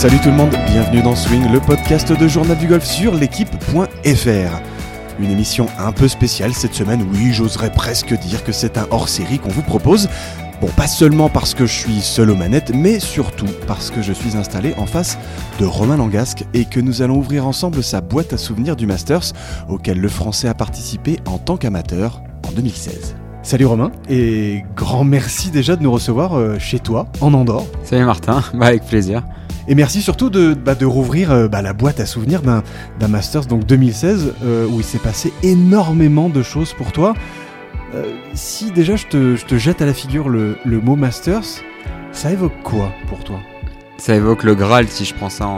Salut tout le monde, bienvenue dans Swing, le podcast de Journal du Golf sur l'équipe.fr. Une émission un peu spéciale cette semaine, oui, j'oserais presque dire que c'est un hors-série qu'on vous propose. Bon, pas seulement parce que je suis seul aux manettes, mais surtout parce que je suis installé en face de Romain Langasque et que nous allons ouvrir ensemble sa boîte à souvenirs du Masters, auquel le Français a participé en tant qu'amateur en 2016. Salut Romain, et grand merci déjà de nous recevoir euh, chez toi, en Andorre. Salut Martin, bah avec plaisir. Et merci surtout de, bah, rouvrir euh, bah, la boîte à souvenirs d'un, Masters donc 2016 euh, où il s'est passé énormément de choses pour toi. Euh, si déjà je te, je te jette à la figure le, mot Masters, ça évoque quoi pour toi? Ça évoque le Graal si je prends ça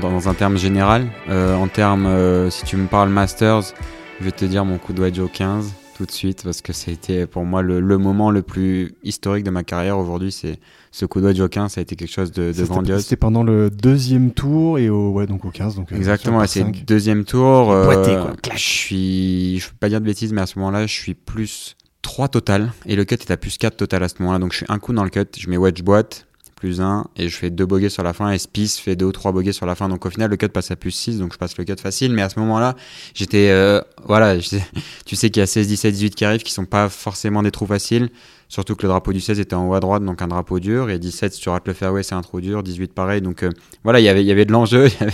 dans un terme général. En termes, si tu me parles Masters, je vais te dire mon coup de wedge au 15 tout de suite parce que ça a été pour moi le, le moment le plus historique de ma carrière aujourd'hui. C'est ce coup de wedge au 15, ça a été quelque chose de, de grandiose. C'était pendant le deuxième tour et au, ouais, donc au 15. Donc, euh, Exactement, c'est le deuxième tour. euh, Boité, quoi. Clac. Je suis, je peux pas dire de bêtises, mais à ce moment-là, je suis plus 3 total et le cut est à plus 4 total à ce moment-là. Donc je suis un coup dans le cut, je mets wedge boîte plus 1 et je fais deux bogeys sur la fin et Spice fait deux ou trois bogeys sur la fin. Donc au final, le cut passe à plus 6, donc je passe le cut facile. Mais à ce moment-là, j'étais, euh, voilà, tu sais qu'il y a 16, 17, 18 qui arrivent qui sont pas forcément des trous faciles. Surtout que le drapeau du 16 était en haut à droite, donc un drapeau dur. Et 17, si tu rates le fairway, c'est un trou dur. 18, pareil. Donc euh, voilà, il y avait- il y avait de l'enjeu. avait-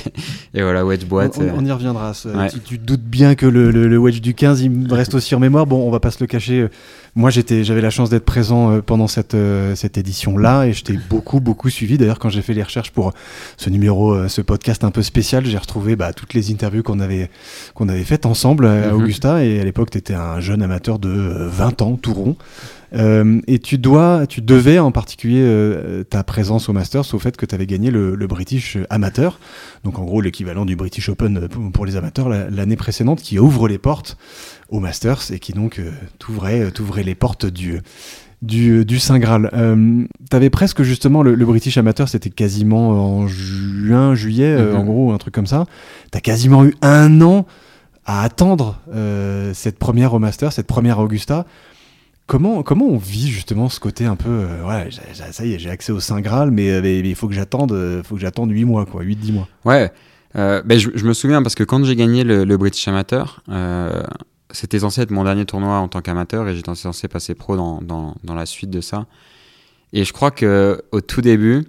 Et voilà, wedge boîte. On, on- euh, on y reviendra. Ouais. Tu, tu te doutes bien que le, le- le wedge du 15, il me reste aussi en mémoire. Bon, on va pas se le cacher. Euh, Moi, j'étais, j'avais la chance d'être présent euh, pendant cette, euh, cette édition-là et je t'ai beaucoup, beaucoup suivi. D'ailleurs, quand j'ai fait les recherches pour ce numéro, euh, ce podcast un peu spécial, j'ai retrouvé bah, toutes les interviews qu'on avait, qu'on avait faites ensemble euh, à Mhm. Augusta. Et à l'époque, tu étais un jeune amateur de euh, 20 ans, tout rond. Euh, et tu dois, tu devais en particulier euh, ta présence au Masters au fait que tu avais gagné le, le British Amateur, donc en gros l'équivalent du British Open euh, pour- les amateurs la- l'année précédente, qui ouvre les portes au Masters et qui donc euh, t'ouvrait, euh, t'ouvrait les portes du du, du Saint Graal. Euh, T'avais presque justement le, le British Amateur, c'était quasiment en juin, juillet, euh, Mhm. en gros, un truc comme ça. T'as quasiment eu un an à attendre euh, cette première au Masters, cette première à Augusta. Comment, comment on vit justement ce côté un peu, euh, ouais, ça y est, j'ai accès au Saint Graal, mais euh, il faut que j'attende, euh, faut que j'attende 8 mois, quoi, 8-10 mois. Ouais, euh, ben je, je me souviens parce que quand j'ai gagné le, le British Amateur, euh, c'était censé être mon dernier tournoi en tant qu'amateur et j'étais censé passer pro dans, dans, la suite de ça. Et je crois que au tout début,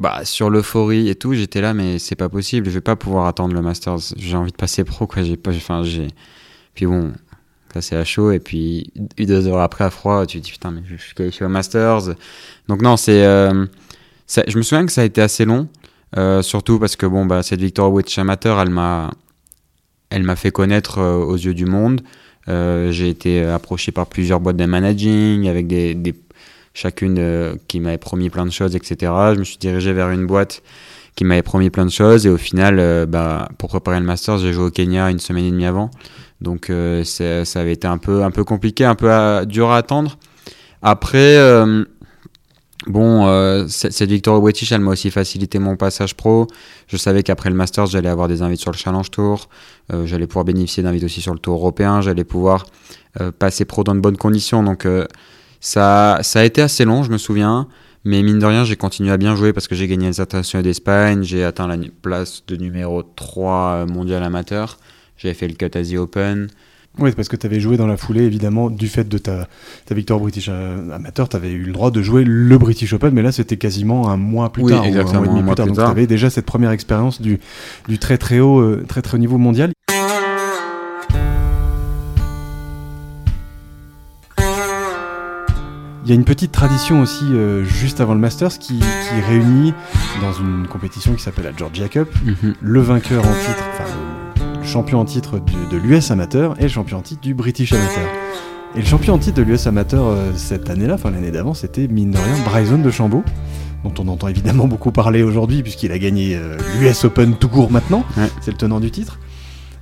bah, sur l'euphorie et tout, j'étais là, mais c'est pas possible, je vais pas pouvoir attendre le Masters. J'ai envie de passer pro, quoi. J'ai pas, enfin, j'ai. Puis bon, ça c'est à chaud et puis deux heures après à froid, tu te dis putain, mais je suis qualifié au Masters. Donc non, c'est. euh, je me souviens que ça a été assez long. Euh, surtout parce que bon, bah, cette victoire au British Amateur, elle m'a, elle m'a fait connaître euh, aux yeux du monde. Euh, j'ai été approché par plusieurs boîtes de managing, avec des, chacune euh, qui m'avait promis plein de choses, etc. Je me suis dirigé vers une boîte qui m'avait promis plein de choses et au final, euh, bah, pour préparer le Masters, j'ai joué au Kenya une semaine et demie avant. Donc euh, ça avait été un peu, un peu compliqué, un peu dur à attendre. Après, euh, Bon, euh, cette victoire au British, elle m'a aussi facilité mon passage pro. Je savais qu'après le Masters, j'allais avoir des invites sur le Challenge Tour. Euh, j'allais pouvoir bénéficier d'invites aussi sur le Tour européen. J'allais pouvoir euh, passer pro dans de bonnes conditions. Donc, ça, ça a été assez long, je me souviens. Mais mine de rien, j'ai continué à bien jouer parce que j'ai gagné les internationaux d'Espagne. J'ai atteint la place de numéro 3 mondial amateur. J'avais fait le Cut Open. Oui, parce que tu avais joué dans la foulée, évidemment, du fait de ta, ta victoire British euh, Amateur, tu avais eu le droit de jouer le British Open, mais là, c'était quasiment un mois plus Oui, tard, ou exactement, un mois et demi un mois plus tard. plus Donc, tu avais déjà cette première expérience du, du très très haut, euh, très très haut niveau mondial. Il y a une petite tradition aussi, euh, juste avant le Masters, qui, qui réunit dans une compétition qui s'appelle la Georgia Cup, le vainqueur en titre, enfin champion en titre de l'US amateur et le champion en titre du British amateur. Et le champion en titre de l'US amateur euh, cette année-là, enfin l'année d'avant, c'était mine de rien Bryson de Chambaud, dont on entend évidemment beaucoup parler aujourd'hui puisqu'il a gagné l'US Open tout court maintenant, Ouais. c'est le tenant du titre.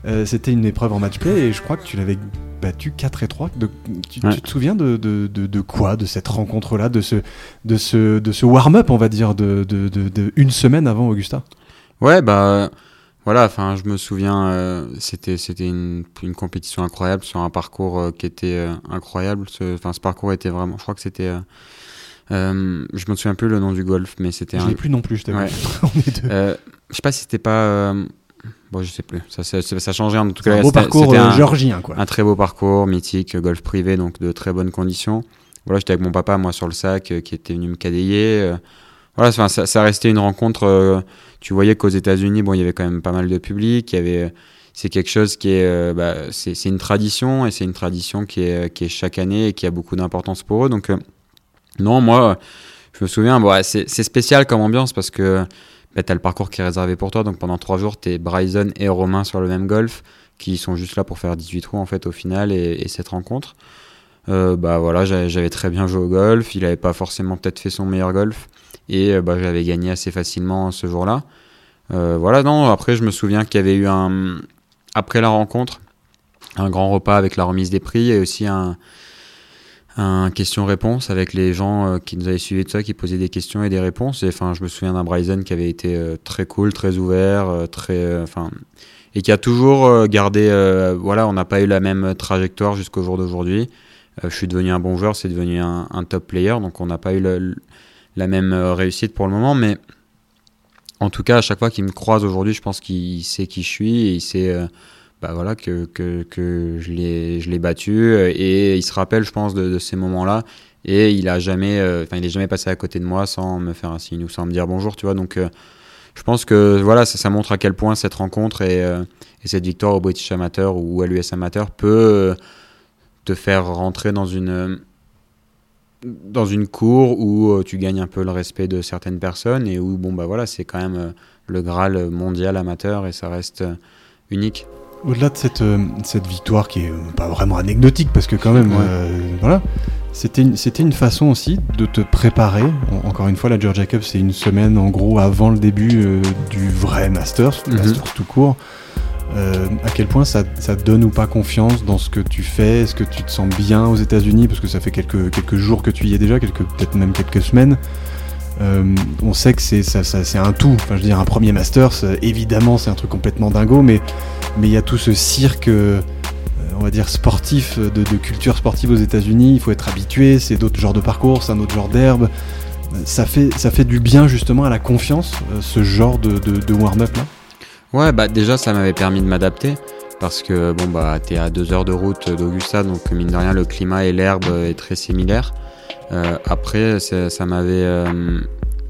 Euh, c'était une épreuve en match play et je crois que tu l'avais battu 4 et 3. De, tu, Ouais. tu te souviens de, de, de, de quoi De cette rencontre-là, de ce, de ce, de ce warm-up, on va dire, de une semaine avant Augusta? Ouais, bah voilà, enfin, je me souviens, euh, c'était c'était une, une compétition incroyable sur un parcours euh, qui était euh, incroyable. Ce, enfin, ce parcours était vraiment, je crois que c'était je me souviens plus le nom du golf, mais c'était Je un. l'ai plus non plus, je t'avoue. Ouais. On est deux. Je sais pas si c'était pas. Bon, je sais plus. Ça, ça, ça, changeait en tout cas. un beau parcours un- géorgien, quoi. un très beau parcours, mythique, golf privé, donc de très bonnes conditions. Voilà, j'étais avec mon papa, moi, sur le sac, qui était venu me cadayer. Voilà, ça, ça restait une rencontre. euh, tu voyais qu'aux États-Unis, bon, il y avait quand même pas mal de public. Il y avait, c'est quelque chose qui est, euh, bah, c'est, c'est une tradition et c'est une tradition qui est, qui est chaque année et qui a beaucoup d'importance pour eux. Donc, euh, non, moi, je me souviens, bon, c'est, c'est spécial comme ambiance parce que bah, tu as le parcours qui est réservé pour toi. Donc, pendant trois jours, tu es Bryson et Romain sur le même golf qui sont juste là pour faire 18 trous en fait au final et, et cette rencontre. Euh, bah voilà, j'avais j'avais très bien joué au golf, il avait pas forcément peut-être fait son meilleur golf et euh, bah, j'avais gagné assez facilement ce jour-là. Euh, voilà, non, après je me souviens qu'il y avait eu un après la rencontre un grand repas avec la remise des prix et aussi un un question-réponse avec les gens euh, qui nous avaient suivis de ça, qui posaient des questions et des réponses. Et enfin, je me souviens d'un Bryson qui avait été très cool, très ouvert, très, enfin, et qui a toujours gardé. voilà, on n'a pas eu la même trajectoire jusqu'au jour d'aujourd'hui. Je suis devenu un bon joueur, c'est devenu un top player, donc on n'a pas eu le- la même euh, réussite pour le moment, mais en tout cas, à chaque fois qu'il me croise aujourd'hui, je pense qu'il sait qui je suis et il sait. euh, bah voilà que, que, que je l'ai battu euh, et il se rappelle je pense de, ces moments-là et il a jamais euh, enfin il est jamais passé à côté de moi sans me faire un signe ou sans me dire bonjour tu vois donc je pense que voilà ça, ça montre à quel point cette rencontre et, et cette victoire au British Amateur ou à l'US Amateur peut te faire rentrer dans une dans une cour où euh, tu gagnes un peu le respect de certaines personnes et où bon bah voilà c'est quand même euh, le Graal mondial amateur et ça reste euh, unique Au-delà de cette, cette victoire qui est pas vraiment anecdotique, parce que quand même, Ouais. euh, voilà, c'était une, c'était une façon aussi de te préparer. En- encore une fois, la Georgia Cup, c'est une semaine en gros avant le début euh, du vrai Masters, Mhm. Masters tout court. Euh, à quel point ça, donne ou pas confiance dans ce que tu fais? Est-ce que tu te sens bien aux États-Unis? Parce que ça fait quelques, jours que tu y es déjà, peut-être même quelques semaines. Euh, on sait que c'est ça, un tout. Enfin, je veux dire, un premier Masters, euh, évidemment, c'est un truc complètement dingo, mais il y a tout ce cirque, euh, on va dire sportif, de, culture sportive aux États-Unis. Il faut être habitué. C'est d'autres genres de parcours, c'est un autre genre d'herbe. Ça fait, du bien justement à la confiance, ce genre de, de, de warm-up là. Ouais, bah déjà ça m'avait permis de m'adapter parce que bon bah t'es à deux heures de route d'Augusta donc mine de rien le climat et l'herbe est très similaire. Euh, après ça m'avait euh,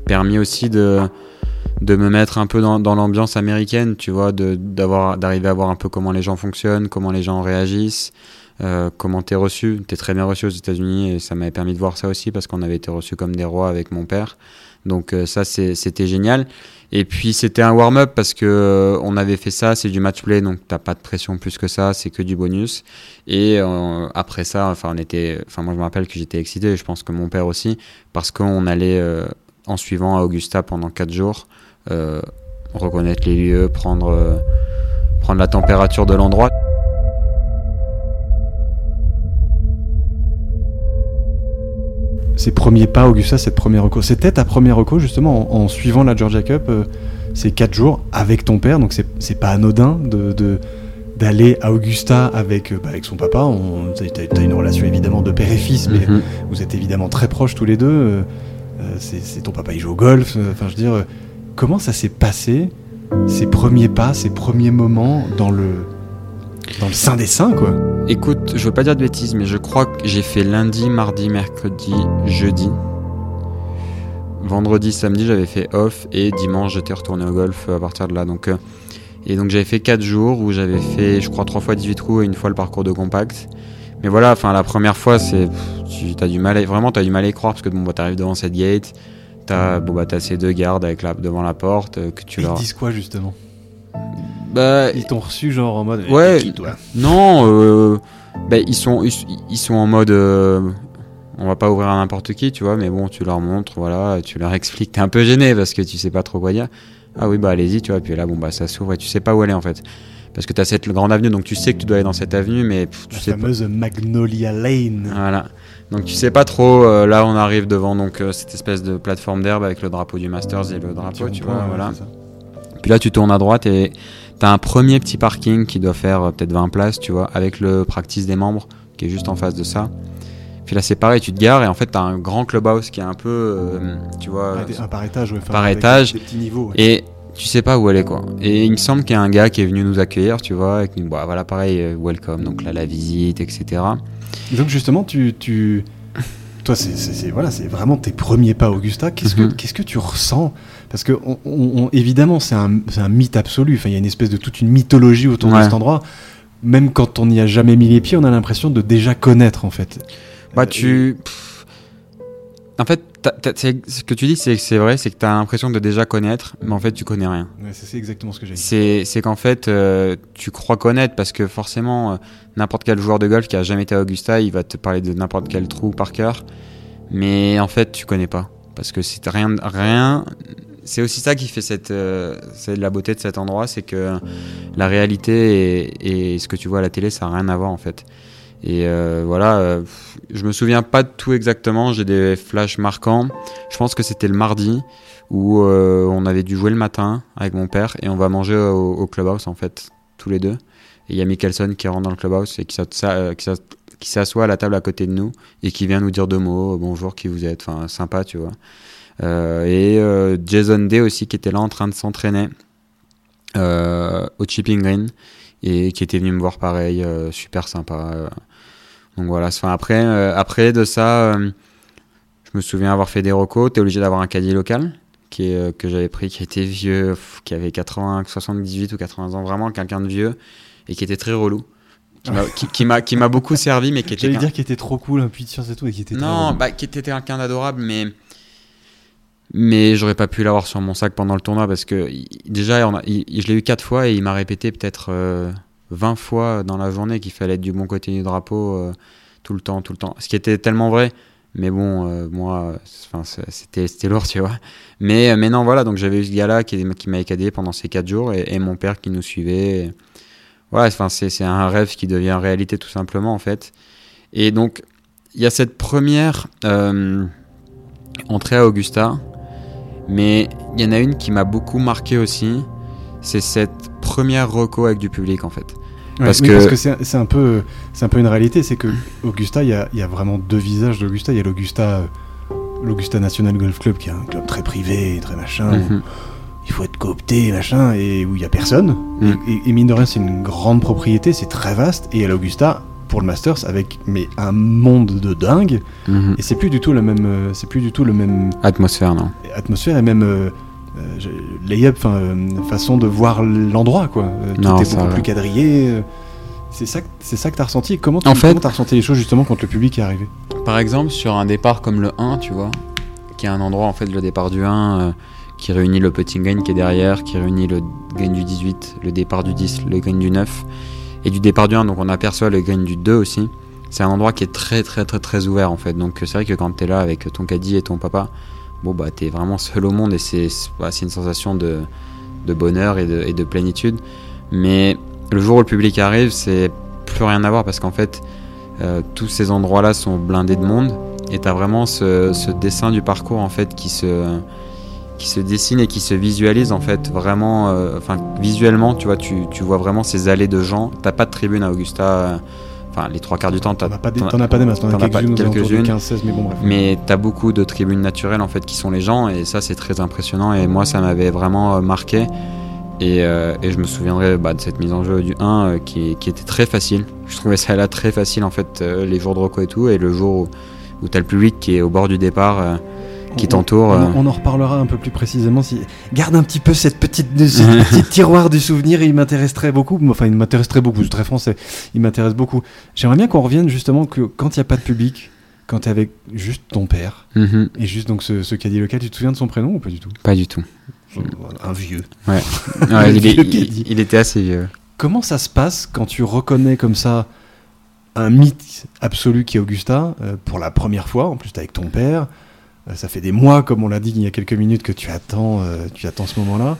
permis aussi de de me mettre un peu dans, l'ambiance américaine, tu vois, d'avoir d'arriver à voir un peu comment les gens fonctionnent, comment les gens réagissent, euh, comment t'es reçu. T'es très bien reçu aux États-Unis et ça m'avait permis de voir ça aussi parce qu'on avait été reçus comme des rois avec mon père. Donc ça c'était génial. Et puis c'était un warm-up parce que euh, on avait fait ça, c'est du match play, donc t'as pas de pression plus que ça, c'est que du bonus. Et euh, après ça, enfin on était, enfin moi je me rappelle que j'étais excité, et je pense que mon père aussi, parce qu'on allait euh, en suivant à Augusta pendant quatre jours, reconnaître les lieux, prendre prendre la température de l'endroit. Ces premiers pas, Augusta, cette première reco. C'était ta première reco justement en, en suivant la Georgia Cup euh, ces 4 jours avec ton père, donc c'est pas anodin de. d'aller à Augusta avec, euh, bah, avec son papa, on- t'as une relation évidemment de père et fils, mais Mhm. vous êtes évidemment très proches tous les deux. euh, c'est ton papa, il joue au golf. Enfin, je veux dire, comment ça s'est passé ces premiers pas, ces premiers moments dans le dans le sein des saints, quoi. Écoute, je veux pas dire de bêtises, mais je crois que j'ai fait lundi, mardi, mercredi, jeudi. Vendredi, samedi, j'avais fait off et dimanche, j'étais retourné au golf à partir de là. Donc, euh, et donc j'avais fait 4 jours où j'avais fait, je crois, 3 fois 18 trous et une fois le parcours de compact. Mais voilà, enfin la première fois, c'est pff, tu as du mal, à, vraiment t'as du mal à y croire parce que bon, bah, t'arrives devant cette gate, t'as bon bah t'as ces deux gardes avec la devant la porte euh, que tu Ils leur. disent quoi justement? Bah, Ils t'ont reçu genre en mode. Ouais. T'es qui, toi? Non, euh, ben, ils, sont, ils, ils sont en mode. euh, on va pas ouvrir à n'importe qui, tu vois, mais bon, tu leur montres, voilà, tu leur expliques. T'es un peu gêné parce que tu sais pas trop quoi dire. Ah oui, bah allez-y, tu vois, puis là, bon, bah ça s'ouvre et tu sais pas où aller en fait. Parce que t'as cette grande avenue, donc tu sais que tu dois aller dans cette avenue, mais pff, tu La sais pas. fameuse Magnolia Lane. Voilà. Donc tu sais pas trop. euh, là, on arrive devant donc euh, cette espèce de plateforme d'herbe avec le drapeau du Masters et le drapeau, tu vois, voilà. Puis là, tu tournes à droite et t'as un premier petit parking qui doit faire euh, peut-être 20 places, tu vois, avec le practice des membres qui est juste en face de ça. Puis là, c'est pareil, tu te gares et en fait, t'as un grand clubhouse qui est un peu, euh, tu vois, un par étage, ouais, par étage. Des petits niveaux. ouais. et tu sais pas où elle est quoi. Et il me semble qu'il y a un gars qui est venu nous accueillir, tu vois, et qui nous, bah, voilà, pareil, euh, welcome, donc là, la visite, etc. Et Donc justement, tu, tu... toi, c'est, voilà, c'est vraiment tes premiers pas, Augusta. Qu'est-ce Mhm. que, qu'est-ce que tu ressens Parce que on- on- on- évidemment, c'est un, mythe absolu. Enfin, il y a une espèce de toute une mythologie autour de cet endroit. Même quand on n'y a jamais mis les pieds, on a l'impression de déjà connaître en fait. Bah, Euh, tu. pff, En fait, ce que tu dis, c'est que c'est vrai, c'est que tu as l'impression de déjà connaître, mais en fait, tu connais rien. ouais, c'est, exactement ce que j'ai dit. C'est c'est qu'en fait, euh, tu crois connaître parce que forcément, euh, n'importe quel joueur de golf qui a jamais été à Augusta, il va te parler de n'importe quel trou par cœur. Mais en fait, tu connais pas. Parce que c'est rien. rien c'est aussi ça qui fait cette, euh, la beauté de cet endroit, c'est que la réalité et, ce que tu vois à la télé, ça n'a rien à voir en fait. Et euh, voilà, euh, je me souviens pas de tout exactement, j'ai des flashs marquants. Je pense que c'était le mardi où euh, on avait dû jouer le matin avec mon père et on va manger au, clubhouse en fait, tous les deux. Et il y a Mickelson qui rentre dans le clubhouse et qui s'assoit à la table à côté de nous et qui vient nous dire deux mots, bonjour, qui vous êtes, enfin sympa, tu vois. Euh, et euh, Jason Day aussi qui était là en train de s'entraîner euh, au chipping green et qui était venu me voir pareil, super sympa. Donc voilà, enfin, après, après de ça, je me souviens avoir fait des recos, t'es obligé d'avoir un caddie local qui est, que j'avais pris, qui était vieux, qui avait 80, 78 ou 80 ans, vraiment quelqu'un de vieux et qui était très relou. Qui m'a- qui- qui m'a beaucoup servi, mais qui était J'allais dire qu'il était trop cool, intuition et tout, et qui était non, bah, qui était quelqu'un d'adorable, mais mais j'aurais pas pu l'avoir sur mon sac pendant le tournoi parce que déjà, je l'ai eu quatre fois et il m'a répété peut-être euh, 20 fois dans la journée qu'il fallait être du bon côté du drapeau euh, tout le temps, tout le temps. Ce qui était tellement vrai. Mais bon, euh, moi, c'était lourd, tu vois. Mais, mais non, voilà, donc j'avais eu ce gars-là qui, qui m'a écadé pendant ces quatre jours et, mon père qui nous suivait. Voilà, enfin, c'est c'est un rêve qui devient réalité tout simplement, en fait. Et donc, il y a cette première euh, entrée à Augusta, mais il y en a une qui m'a beaucoup marqué aussi. C'est cette première reco avec du public, en fait. Ouais, parce oui, que- parce que c'est un peu c'est un peu une réalité c'est que Augusta il y y a vraiment deux visages d'Augusta il y a l'Augusta l'Augusta National Golf Club qui est un club très privé très machin où Mhm. il faut être coopté machin et où il y a personne Mm. et, et mine de rien c'est une grande propriété c'est très vaste et à l'Augusta pour le Masters avec mais un monde de dingue Mhm. et c'est plus du tout le même euh, c'est plus du tout le même Atmosphère, non? atmosphère et même euh, euh, lay-up, euh, façon de voir l'endroit, quoi. Euh, tout Non, est beaucoup va. plus quadrillé. euh, C'est ça, que- c'est ça que t'as ressenti. Et Comment tu En fait- comment t'as ressenti les choses justement quand le public est arrivé? Par exemple, sur un départ comme le 1, tu vois, qui est un endroit, en fait, le départ du 1, euh, qui réunit le putting green qui est derrière, qui réunit le green du 18, le départ du 10, le green du 9, et du départ du 1, donc on aperçoit le green du 2 aussi. C'est un endroit qui est très, très, très, très ouvert, en fait. Donc c'est vrai que quand t'es là avec ton caddie et ton papa, bon, bah, t'es vraiment seul au monde et bah, c'est une sensation de, de bonheur et de, et de plénitude. Mais le jour où le public arrive, c'est plus rien à voir parce qu'en fait, euh, tous ces endroits-là sont blindés de monde et t'as vraiment ce, ce dessin du parcours en fait qui se qui se dessine et qui se visualise en fait vraiment euh, enfin visuellement tu vois tu, tu vois vraiment ces allées de gens t'as pas de tribune à Augusta euh, enfin les trois quarts du temps T'en as pas des, t'en as- pas des masses, t'en as quelques-unes quelques-unes. 15-16, mais bon, bref. mais t'as beaucoup de tribunes naturelles en fait qui sont les gens et ça c'est très impressionnant et moi ça m'avait vraiment euh, marqué et, euh, et je me souviendrai bah, de cette mise en jeu du 1 euh, qui, qui était très facile je trouvais ça là très facile en fait euh, les jours de reco et tout et le jour où, où t'as le public qui est au bord du départ qui On- t'entoure On, euh, on en reparlera un peu plus précisément. Si... Garde un petit peu cette petite, tiroir du souvenir, il m'intéresserait beaucoup. Enfin, il m'intéresserait beaucoup, c'est très français. Il m'intéresse beaucoup. J'aimerais bien qu'on revienne justement que quand il n'y a pas de public, quand tu es avec juste ton père, mhm, et juste donc ce, ce caddie local, tu te souviens de son prénom ou pas du tout? Pas du tout Un vieux. Ouais, il, est- vieux il- caddie. il était assez vieux Comment ça se passe quand tu reconnais comme ça un mythe absolu qui est Augusta euh, pour la première fois, en plus t'es avec ton père, euh, ça fait des mois, comme on l'a dit il y a quelques minutes, que tu attends, euh, tu attends ce moment-là.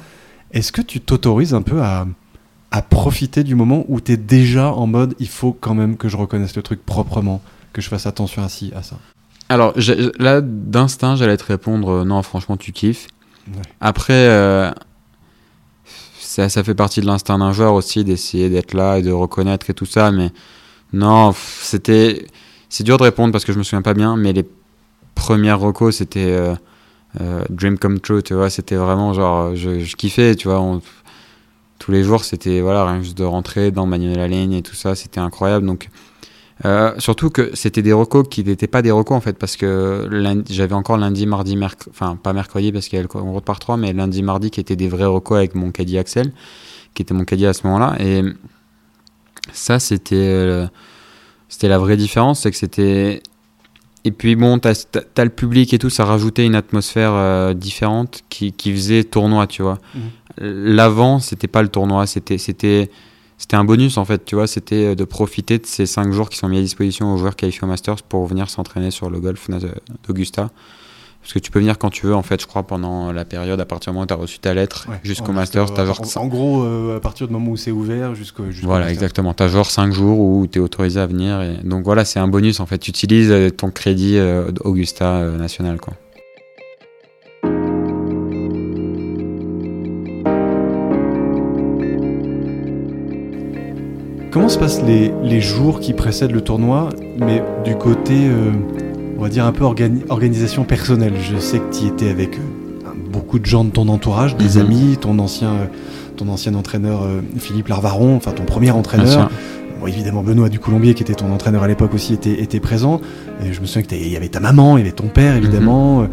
Est-ce que tu t'autorises un peu à, à profiter du moment où tu es déjà en mode il faut quand même que je reconnaisse le truc proprement, que je fasse attention à ci, à ça? Alors là, d'instinct, j'allais te répondre euh, non, franchement, tu kiffes. Ouais. Après, euh, ça, ça fait partie de l'instinct d'un joueur aussi d'essayer d'être là et de reconnaître et tout ça, mais non, c'était. c'est dur de répondre parce que je me souviens pas bien, mais les premières recos, c'était euh, euh, Dream Come True, tu vois. C'était vraiment genre, je, je, kiffais, tu vois. tous les jours, c'était voilà, rien juste de rentrer dans Manuel la et tout ça, c'était incroyable. Donc, euh, surtout que c'était des recos qui n'étaient pas des recos en fait, parce que j'avais encore lundi, mardi, mercredi, enfin pas mercredi parce le route par 3, mais lundi, mardi qui étaient des vrais recos avec mon caddie Axel, qui était mon caddie à ce moment-là. Et ça, c'était euh, c'était la vraie différence, c'est que c'était. Et puis bon, t'as as, le public et tout, ça rajoutait une atmosphère euh, différente qui, qui, faisait tournoi, tu vois. Mmh. L'avant, c'était pas le tournoi, c'était c'était c'était un bonus en fait, tu vois, c'était euh, de profiter de ces 5 jours qui sont mis à disposition aux joueurs qualifiés au Masters pour venir s'entraîner sur le golf d'Augusta. Parce que tu peux venir quand tu veux, en fait, je crois, pendant la période, à partir du moment où tu as reçu ta lettre jusqu'au Masters. As genre... En, gros, euh, à partir du moment où c'est ouvert jusqu'au. voilà, exactement. Tu as genre 5 jours où tu es autorisé à venir. Et... Donc voilà, c'est un bonus en fait. Tu utilises euh, ton crédit Augusta national, quoi. Comment se passent les, jours qui précèdent le tournoi, mais du côté, euh, on va dire, un peu organisation personnelle Je sais que tu étais avec euh, beaucoup de gens de ton entourage, des mhm. amis, ton ancien, euh, ton ancien entraîneur Philippe Larvaron, enfin ton premier entraîneur. Bon, évidemment, Benoît du Colombier, qui était ton entraîneur à l'époque aussi, était, était présent. Et je me souviens qu'il y avait ta maman, il y avait ton père, évidemment, mhm.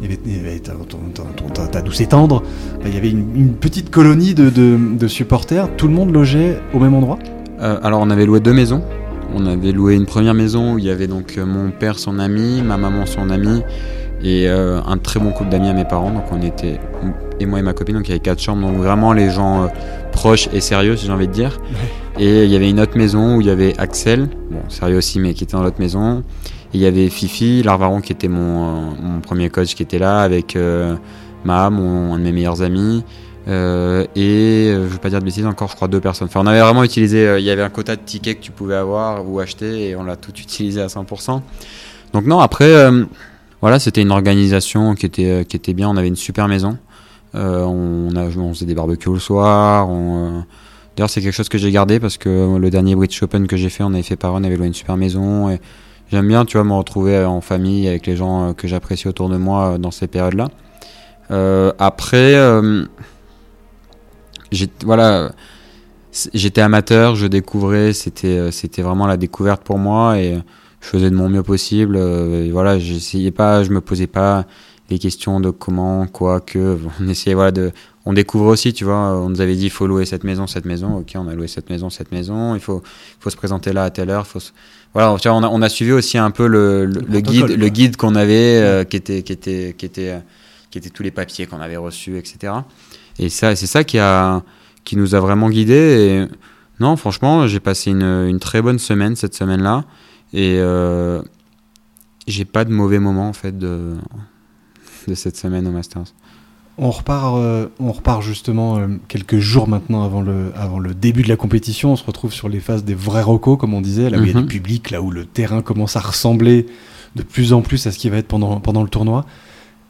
il y avait, ta, douce et tendre. Il y avait une, petite colonie de, de supporters. Tout le monde logeait au même endroit? Euh, alors on avait loué deux maisons. On avait loué une première maison où il y avait donc euh, mon père, son ami, ma maman, son ami et euh, un très bon couple d'amis à mes parents. Donc on était et moi et ma copine, donc il y avait quatre chambres, donc vraiment les gens proches et sérieux, si j'ai envie de dire. Et il y avait une autre maison où il y avait Axel, bon sérieux aussi, mais qui était dans l'autre maison. Et il y avait Fifi, Larvaron qui était mon, mon premier coach qui était là avec Ma, mon, un de mes meilleurs amis. Euh, et euh, je vais pas dire de bêtises encore, je crois deux personnes. Enfin, on avait vraiment utilisé, euh, il y avait un quota de tickets que tu pouvais avoir ou acheter et on l'a tout utilisé à 100%. Donc non, après, voilà, c'était une organisation qui était qui était bien. On avait une super maison. on, faisait des barbecues le soir. D'ailleurs, c'est quelque chose que j'ai gardé parce que le dernier British Open que j'ai fait, on avait fait par on avait loué une super maison. J'aime bien, tu vois, me retrouver en famille avec les gens que j'apprécie autour de moi dans ces périodes-là. après voilà, j'étais amateur, je découvrais, c'était euh, c'était vraiment la découverte pour moi et je faisais de mon mieux possible. Euh, et voilà, j'essayais pas, je me posais pas les questions de comment, quoi, que. On essayait voilà de, on découvre aussi, tu vois. On nous avait dit il faut louer cette maison, cette maison. Ok, on a loué cette maison, cette maison. Il faut, faut se présenter là à telle heure. Faut voilà, tu vois, on a, on a suivi aussi un peu le, le, guide, le guide qu'on avait, euh, qui était, qui était, qui était, qui était tous les papiers qu'on avait reçus, etc. Et ça, c'est ça qui, a, qui nous a vraiment guidés. Et non, franchement, j'ai passé une, une, très bonne semaine cette semaine-là. Et euh, j'ai pas de mauvais moment en fait de, de cette semaine au Masters. On repart, euh, on repart justement euh, quelques jours maintenant avant le, avant le début de la compétition. On se retrouve sur les phases des vrais recos, comme on disait, là où il y a du mhm. public, là où le terrain commence à ressembler de plus en plus à ce qui va être pendant, pendant le tournoi.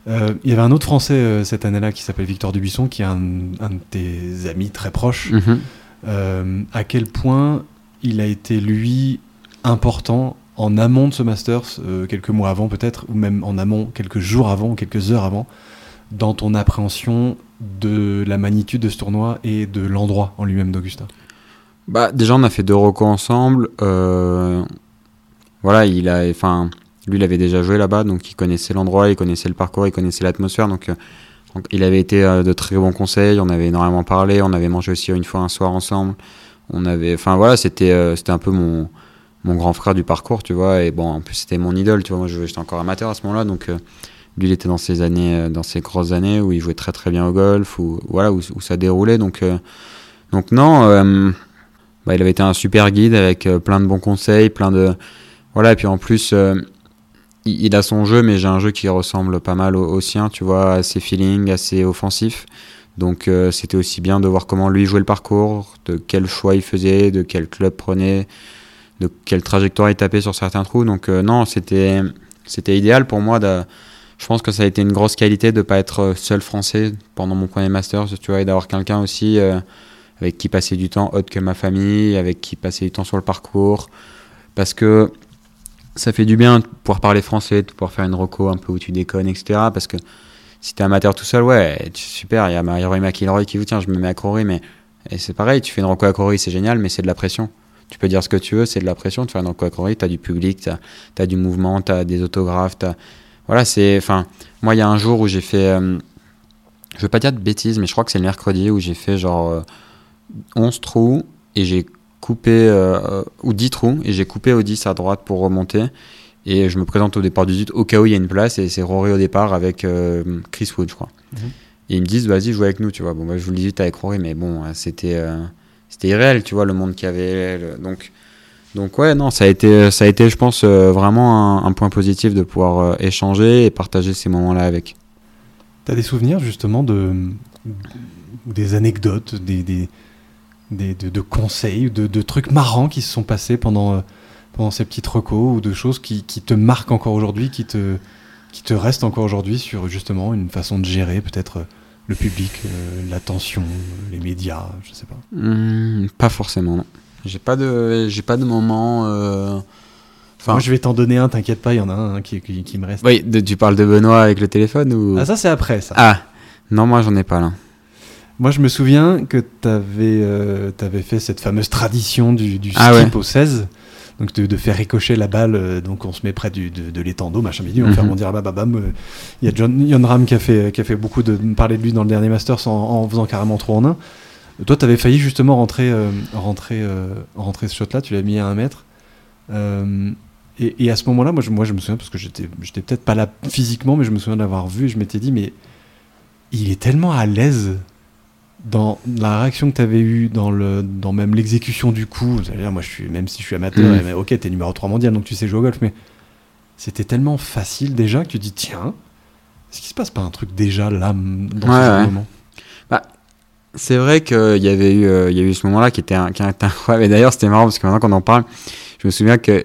Euh, il y avait un autre Français euh, cette année-là qui s'appelle Victor Dubuisson, qui est un, de tes amis très proches. Mhm. Euh, à quel point il a été, lui, important en amont de ce Masters, quelques mois avant peut-être, ou même en amont, quelques jours avant, quelques heures avant, dans ton appréhension de la magnitude de ce tournoi et de l'endroit en lui-même d'Augusta? Bah, Déjà, on a fait deux recos ensemble. voilà, il a. Enfin lui, il avait déjà joué là-bas, donc il connaissait l'endroit, il connaissait le parcours, il connaissait l'atmosphère. Donc, euh, il avait été euh, de très bons conseils. On avait énormément parlé. On avait mangé aussi une fois un soir ensemble. On avait, enfin voilà, c'était euh, c'était un peu mon mon grand frère du parcours, tu vois. Et bon, en plus c'était mon idole, tu vois. Moi, j'étais encore amateur à ce moment-là, donc lui, il était dans ses années, dans ses grosses années où il jouait très très bien au golf, où voilà, où, ça déroulait. Donc donc non, bah, il avait été un super guide avec plein de bons conseils, plein de voilà. Et puis en plus il, a son jeu, mais j'ai un jeu qui ressemble pas mal au, sien, tu vois, assez feeling, assez offensif. Donc euh, c'était aussi bien de voir comment lui jouait le parcours, de quel choix il faisait, de quel club prenait, de quelle trajectoire il tapait sur certains trous. Donc euh, non, c'était c'était idéal pour moi. Je pense que ça a été une grosse qualité de ne pas être seul français pendant mon premier master, tu vois, et d'avoir quelqu'un aussi euh, avec qui passer du temps autre que ma famille, avec qui passer du temps sur le parcours. Parce que ça fait du bien de pouvoir parler français, de pouvoir faire une reco un peu où tu déconnes, etc. Parce que si t'es amateur tout seul, ouais, super, il y a Roy McIlroy qui vous tient, je me mets à Crowry, mais c'est pareil, tu fais une reco à Crowry, c'est génial, mais c'est de la pression. Tu peux dire ce que tu veux, c'est de la pression de faire une reco à Crowry, t'as du public, t'as as du mouvement, t'as des autographes. Voilà, c'est... Enfin, moi, il y a un jour où j'ai fait... Euh, je veux pas dire de bêtises, mais je crois que c'est le mercredi où j'ai fait genre 11 euh, trous et j'ai coupé... Euh, ou 10 trous, et j'ai coupé au 10 à droite pour remonter. Et je me présente au départ du 18 au cas où il y a une place, et c'est Rory au départ avec Chris Wood, je crois. Mhm. Et ils me disent, vas-y, joue avec nous, tu vois. Bon, bah, je vous le dis avec Rory, mais bon, c'était, euh, c'était irréel, tu vois, le monde qu'il y avait. Donc, donc, ouais, non, ça a été, ça a été je pense, euh, vraiment un, point positif de pouvoir euh, échanger et partager ces moments-là avec. Tu as des souvenirs, justement, de, des anecdotes, des, des, des de, conseils, de, de, trucs marrants qui se sont passés pendant, pendant ces petites recos ou de choses qui, qui te marquent encore aujourd'hui, qui te, qui te restent encore aujourd'hui sur, justement, une façon de gérer peut-être le public, euh, l'attention, les médias, je sais pas. Hmm, pas forcément. Non. J'ai pas de, j'ai pas de moment. Euh... Enfin, Moi, je vais t'en donner un. T'inquiète pas, il y en a un qui, qui, me reste. Oui, tu parles de Benoît avec le téléphone ou? Ah ça c'est après ça. Ah non, moi j'en ai pas là. Moi, je me souviens que tu avais, euh, avais, fait cette fameuse tradition du, du ah skip au 16 donc de, faire ricocher la balle, euh, donc on se met près du, de, de l'étang d'eau, machin midi, on mm fait rebondir bam, bam, bam. Il y a John, Yon Ram qui a, fait, qui a fait beaucoup de parler de lui dans le dernier Masters en, en faisant carrément trop en un. Toi, tu avais failli justement rentrer, euh, rentrer, euh, rentrer ce shot-là, tu l'as mis à un mètre. Et, et, à ce moment-là, moi je, moi je me souviens, parce que j'étais peut-être pas là physiquement, mais je me souviens d'avoir vu et je m'étais dit, mais il est tellement à l'aise dans la réaction que tu avais eue, dans, le, dans même l'exécution du coup, dire moi, je suis, même si je suis amateur, mm. ok, t'es numéro 3 mondial, donc tu sais jouer au golf, mais c'était tellement facile déjà que tu dis, tiens, est-ce qu'il se passe pas un truc déjà là, dans ce moment? Bah, C'est vrai qu'il y avait eu, euh, il y a eu ce moment-là qui était, qui était incroyable, et d'ailleurs, c'était marrant parce que maintenant qu'on en parle, je me souviens que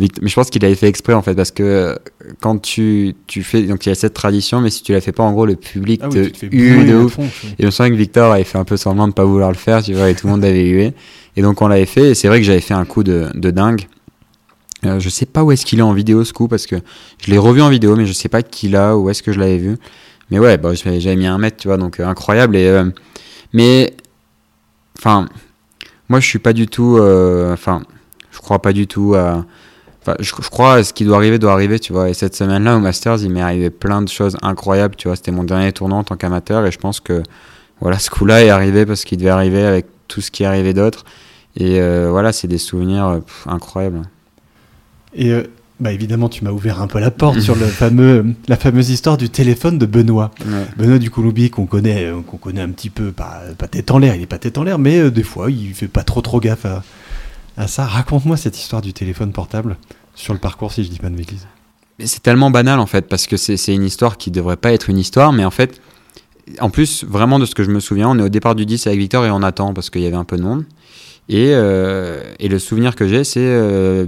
mais je pense qu'il avait fait exprès en fait parce que euh, quand tu, tu fais donc il y a cette tradition mais si tu la fais pas en gros le public ah te, hue de ouf. et je me souviens que Victor avait fait un peu semblant de pas vouloir le faire tu vois et tout le monde avait hué. Et donc on l'avait fait et c'est vrai que j'avais fait un coup de, de dingue. Euh, je sais pas où est-ce qu'il est en vidéo ce coup parce que je l'ai revu en vidéo mais je sais pas qui l'a où est-ce que je l'avais vu. Mais ouais bah, j'avais mis un mètre tu vois donc euh, incroyable et euh, mais enfin moi je suis pas du tout enfin je crois pas du tout à je, crois que ce qui doit arriver doit arriver, tu vois. Et cette semaine-là, au Masters, il m'est arrivé plein de choses incroyables, tu vois. C'était mon dernier tournoi en tant qu'amateur et je pense que voilà, ce coup-là est arrivé parce qu'il devait arriver avec tout ce qui est arrivé d'autre. Et euh, voilà, c'est des souvenirs euh, incroyables. Et euh, bah évidemment, tu m'as ouvert un peu la porte sur le fameux, la fameuse histoire du téléphone de Benoît. Benoît du Coulombier, qu'on connaît, qu'on connaît un petit peu, pas, pas tête en l'air, il est pas tête en l'air, mais des fois, il fait pas trop trop gaffe à, à ça. Raconte-moi cette histoire du téléphone portable sur le parcours, si je dis pas de bêtises. C'est tellement banal en fait, parce que c'est une histoire qui devrait pas être une histoire, mais en fait, en plus, vraiment de ce que je me souviens, on est au départ du 10 avec Victor et on attend parce qu'il y avait un peu de monde. Et, euh, le souvenir que j'ai, c'est euh,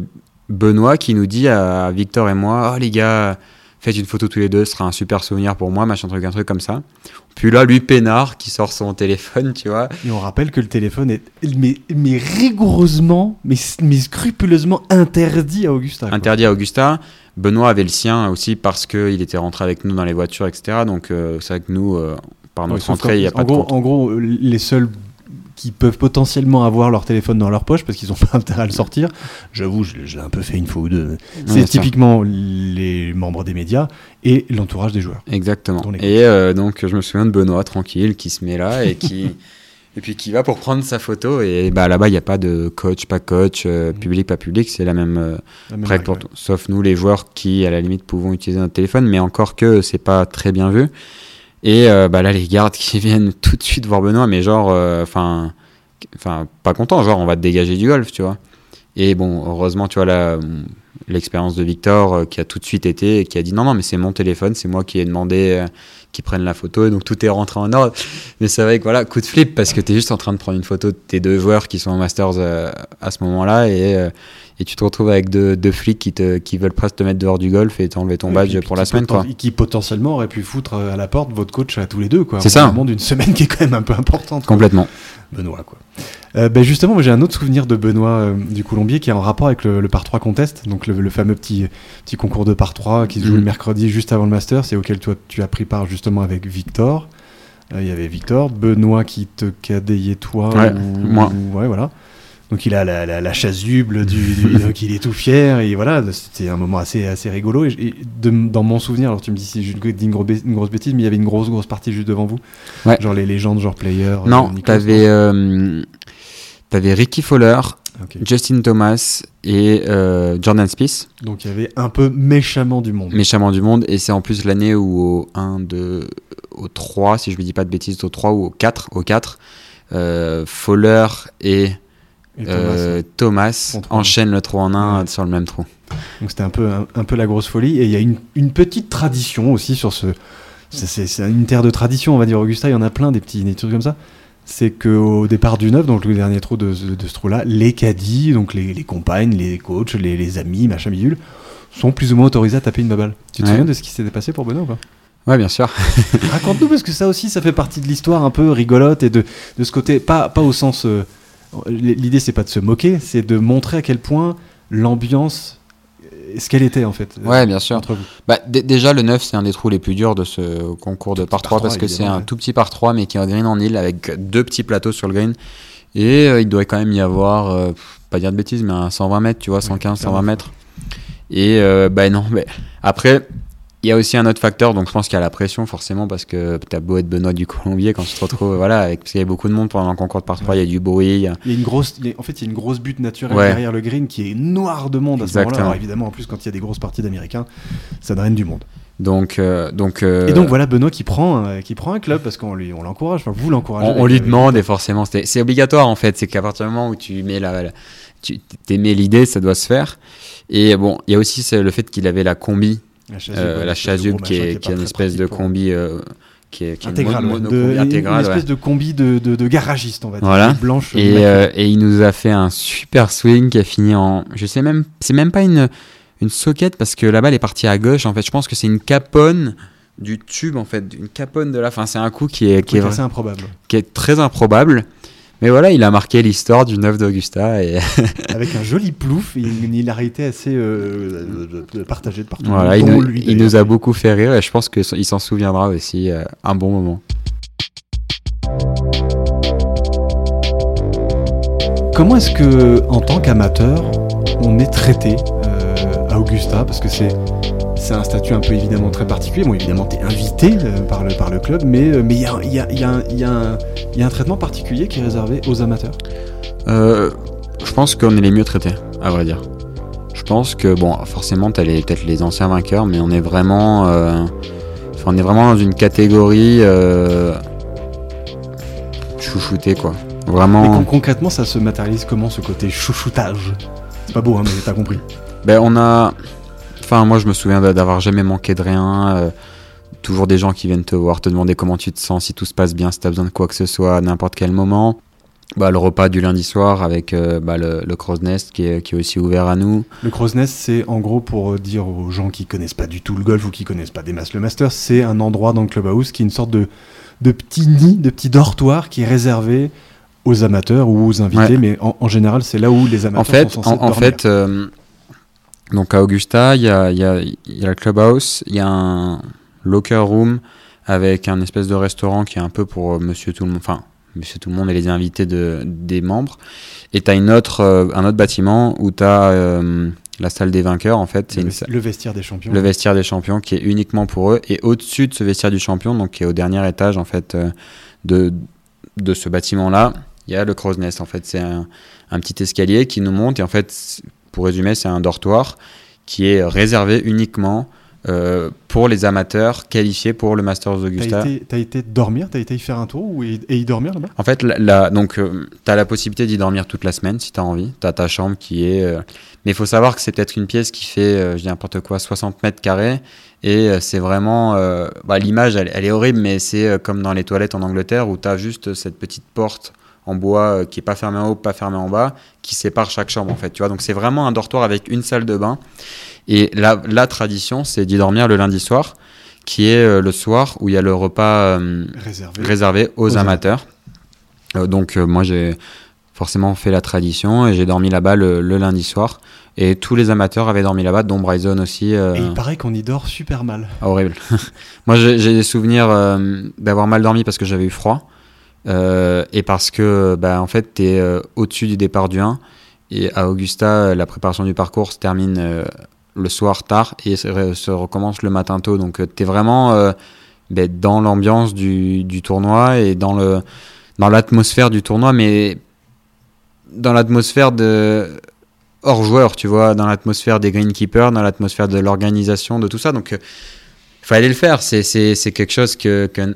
Benoît qui nous dit à Victor et moi Oh les gars, faites une photo tous les deux, ce sera un super souvenir pour moi, machin truc, un truc comme ça. Puis là, lui, peinard, qui sort son téléphone, tu vois. Et on rappelle que le téléphone est mais, mais rigoureusement, mais, mais scrupuleusement interdit à Augusta. Interdit à Augusta. Benoît avait le sien aussi parce qu'il était rentré avec nous dans les voitures, etc. Donc euh, c'est vrai que nous, euh, par notre entrée, il n'y a pas de gros, En gros, les seuls qui peuvent potentiellement avoir leur téléphone dans leur poche parce qu'ils n'ont pas intérêt à le sortir. J'avoue, je, l'ai un peu fait une fois ou deux. C'est typiquement les membres des médias et l'entourage des joueurs. Exactement. Et euh, donc, je me souviens de Benoît, tranquille, qui se met là et qui. et puis qui va pour prendre sa photo et bah là-bas il n'y a pas de coach pas coach euh, mm. public pas public c'est la même, euh, règle pour tout sauf nous les joueurs qui à la limite pouvons utiliser notre téléphone mais encore que c'est pas très bien vu et euh, bah là, les gardes qui viennent tout de suite voir Benoît, mais genre, euh, enfin, enfin, pas content, genre, on va te dégager du golf, tu vois. Et bon, heureusement, tu vois, l'expérience de Victor euh, qui a tout de suite été et qui a dit non, non, mais c'est mon téléphone, c'est moi qui ai demandé qu'ils prennent la photo, et donc tout est rentré en ordre. Mais c'est vrai que voilà, coup de flip, parce que tu es juste en train de prendre une photo de tes deux joueurs qui sont en Masters à ce moment-là, et tu te retrouves avec deux, deux flics qui, te, qui veulent presque te mettre dehors du golf et t'enlever ton badge pour la semaine. Quoi. Qui potentiellement aurait pu foutre euh, à la porte votre coach à tous les deux. C'est ça. Au moment d'une semaine qui est quand même un peu importante. quoi. Complètement. Benoît, quoi. Euh, ben justement, j'ai un autre souvenir de Benoît euh, du Colombier qui est en rapport avec le, le par 3 contest, donc le, le fameux petit, petit concours de par 3 qui se joue le mercredi juste avant le Master, c'est auquel toi, tu as pris part justement avec Victor. Euh, Il y avait Victor, Benoît qui te cadayait toi. Ouais, ou- moi. ou- ouais, voilà. Donc il a la, la, la chasuble, du, du- donc il est tout fier, et voilà, c'était un moment assez, assez rigolo. Et, et de- dans mon souvenir, alors tu me dis si je dis une, gros bê- une grosse bêtise, mais il y avait une grosse, grosse partie juste devant vous. Ouais. Genre les légendes, genre player. euh, Non, Nikos, t'avais euh, Ricky Fowler. Justin Thomas et euh, Jordan Spieth, Donc il y avait un peu méchamment du monde. méchamment du monde. Et c'est en plus l'année où au 1, 2, au 3, si je ne dis pas de bêtises, au 3 ou au 4, au 4 euh, Fowler et, Et Thomas, euh, Thomas, enchaînent le trou en 1 Ouais. sur le même trou. Donc c'était un peu, un, un peu la grosse folie. Et il y a une, une petite tradition aussi sur ce. c'est- une terre de tradition, on va dire. Augusta, il y en a plein des petits des trucs comme ça. C'est qu'au départ du 9, donc le dernier trou de, ce- de ce trou-là, les caddies, donc les, les compagnes, les coachs, les, les amis, machin bidule, sont plus ou moins autorisés à taper une balle. Tu te Ouais. souviens de ce qui s'était passé pour Benoît ou pas? Ouais, bien sûr. Raconte-nous parce que ça aussi, ça fait partie de l'histoire un peu rigolote et de, de ce côté, pas, pas au sens. euh, L'idée, c'est pas de se moquer, c'est de montrer à quel point l'ambiance, euh, ce qu'elle était en fait. euh, Ouais, bien sûr. Entre vous. Bah, déjà, le 9, c'est un des trous les plus durs de ce concours de par 3 par parce que c'est un ouais. tout petit par 3 mais qui est en green en île avec deux petits plateaux sur le green. Et euh, il doit quand même y avoir, euh, pas dire de bêtises, mais un 120 mètres, tu vois, 115, 120 clairement. mètres. Et euh, bah non, mais après, il y a aussi un autre facteur, donc je pense qu'il y a la pression forcément parce que t'as beau être Benoît du Colombier quand tu te retrouves, voilà, avec, parce qu'il y a beaucoup de monde pendant le concours de par 3, il y a du bruit, il y a- Il y a une grosse, a- en fait, il y a une grosse butte naturelle Ouais. derrière le green qui est noire de monde à ce moment-là. Exactement. Alors évidemment, en plus, quand il y a des grosses parties d'Américains, ça draine du monde. donc, euh, donc, euh, Et donc voilà Benoît qui prend, un- qui prend un club parce qu'on lui, on l'encourage. Enfin, vous l'encouragez. On, lui demande et forcément c'est c'est obligatoire en fait c'est qu'à partir du moment où tu mets la, la- tu t'aimais l'idée ça doit se faire et bon il y a aussi le fait qu'il avait la combi la chasuble, euh, ouais, gros qui est, qui est une espèce de combi euh, qui est, qui est une intégrale, de- une- intégrale, une espèce ouais. de combi de, de, de garagiste, on va dire. Voilà. Blanche. et, euh, et il nous a fait un super swing qui a fini en je sais même c'est même pas une une socket parce que la balle est partie à gauche en fait je pense que c'est une caponne du tube en fait une caponne de la fin c'est un coup qui est qui est, Truc vra- assez improbable. qui est très improbable mais voilà il a marqué l'histoire du 9 d'Augusta et Avec un joli plouf et une hilarité assez euh, de- de- partagée de partout. Voilà, il, nous, lui, il nous a beaucoup fait rire et je pense qu'il s'en souviendra aussi euh, un bon moment. Comment est-ce que, en tant qu'amateur, on est traité euh, à Augusta? Parce que c'est c'est un statut un peu évidemment très particulier. Bon, évidemment, tu es invité euh, par, le, par le club, mais euh, mais il y, a, y, a, y, a y, a un- il y a un traitement particulier qui est réservé aux amateurs. Euh, je pense qu'on est les mieux traités, à vrai dire. Je pense que, bon, forcément, t'as les- peut-être les anciens vainqueurs, mais on est vraiment, euh, enfin, on est vraiment dans une catégorie euh, chouchouté, quoi. Mais Vraiment. con- concrètement, ça se matérialise comment ce côté chouchoutage? C'est pas beau, hein, mais t'as compris. Ben, on a. Moi, je me souviens d'a- d'avoir jamais manqué de rien. euh, toujours des gens qui viennent te voir, te demander comment tu te sens, si tout se passe bien, si tu as besoin de quoi que ce soit à n'importe quel moment. Bah, le repas du lundi soir avec euh, bah, le, le Crow's Nest qui est, qui est aussi ouvert à nous. Le Crow's Nest, c'est en gros pour euh, dire aux gens qui connaissent pas du tout le golf ou qui connaissent pas des masses le master, c'est un endroit dans le clubhouse qui est une sorte de, de petit nid, de petit dortoir qui est réservé aux amateurs ou aux invités, Ouais. mais en, en général, c'est là où les amateurs En fait, sont censés en, fait euh, donc à Augusta, il y a, y, a, il y a le clubhouse, il y a un locker room avec un espèce de restaurant qui est un peu pour euh, monsieur tout le monde, enfin, monsieur tout le monde et les invités de, des membres. Et tu as une autre, euh, un autre bâtiment où tu as la salle des vainqueurs, en fait. Le, une vestiaire des champions. le vestiaire des champions qui est uniquement pour eux. Et au-dessus de ce vestiaire du champion, donc qui est au dernier étage en fait euh, de, de ce bâtiment-là, il y a le Crow's Nest. En fait, c'est un, un petit escalier qui nous monte. Et en fait, pour résumer, c'est un dortoir qui est réservé uniquement euh, pour les amateurs qualifiés pour le Masters T'as d'Augusta. été, t'as été dormir, t'as été y faire un tour ou et y dormir là-bas? En fait, la, la- donc, tu as la possibilité d'y dormir toute la semaine si tu as envie. Tu as ta chambre qui est. euh, Mais il faut savoir que c'est peut-être une pièce qui fait, euh, je dis n'importe quoi, 60 mètres carrés. Et euh, c'est vraiment. euh, bah, L'image, elle, elle est horrible, mais c'est euh, comme dans les toilettes en Angleterre où tu as juste cette petite porte en bois qui est pas fermé en haut, pas fermé en bas, qui sépare chaque chambre en fait. Tu vois, donc c'est vraiment un dortoir avec une salle de bain. Et la, la tradition, c'est d'y dormir le lundi soir, qui est le soir où il y a le repas réservé. réservé. aux, amateurs. donc moi j'ai forcément fait la tradition et j'ai dormi là-bas le, lundi soir. Et tous les amateurs avaient dormi là-bas, dont Bryson aussi. Euh. Et il paraît qu'on y dort super mal. Ah, horrible. Moi, j'ai des souvenirs euh, d'avoir mal dormi parce que j'avais eu froid. Euh, et parce que, bah, en fait, tu es au-dessus du départ du 1. Et à Augusta, la préparation du parcours se termine le soir tard et se, recommence le matin tôt. Donc, tu es vraiment bah, dans l'ambiance du, tournoi et dans le dans l'atmosphère du tournoi, mais dans l'atmosphère de hors joueur, tu vois, dans l'atmosphère des greenkeepers, dans l'atmosphère de l'organisation, de tout ça. Donc, il euh, fallait le faire. C'est, quelque chose que, que,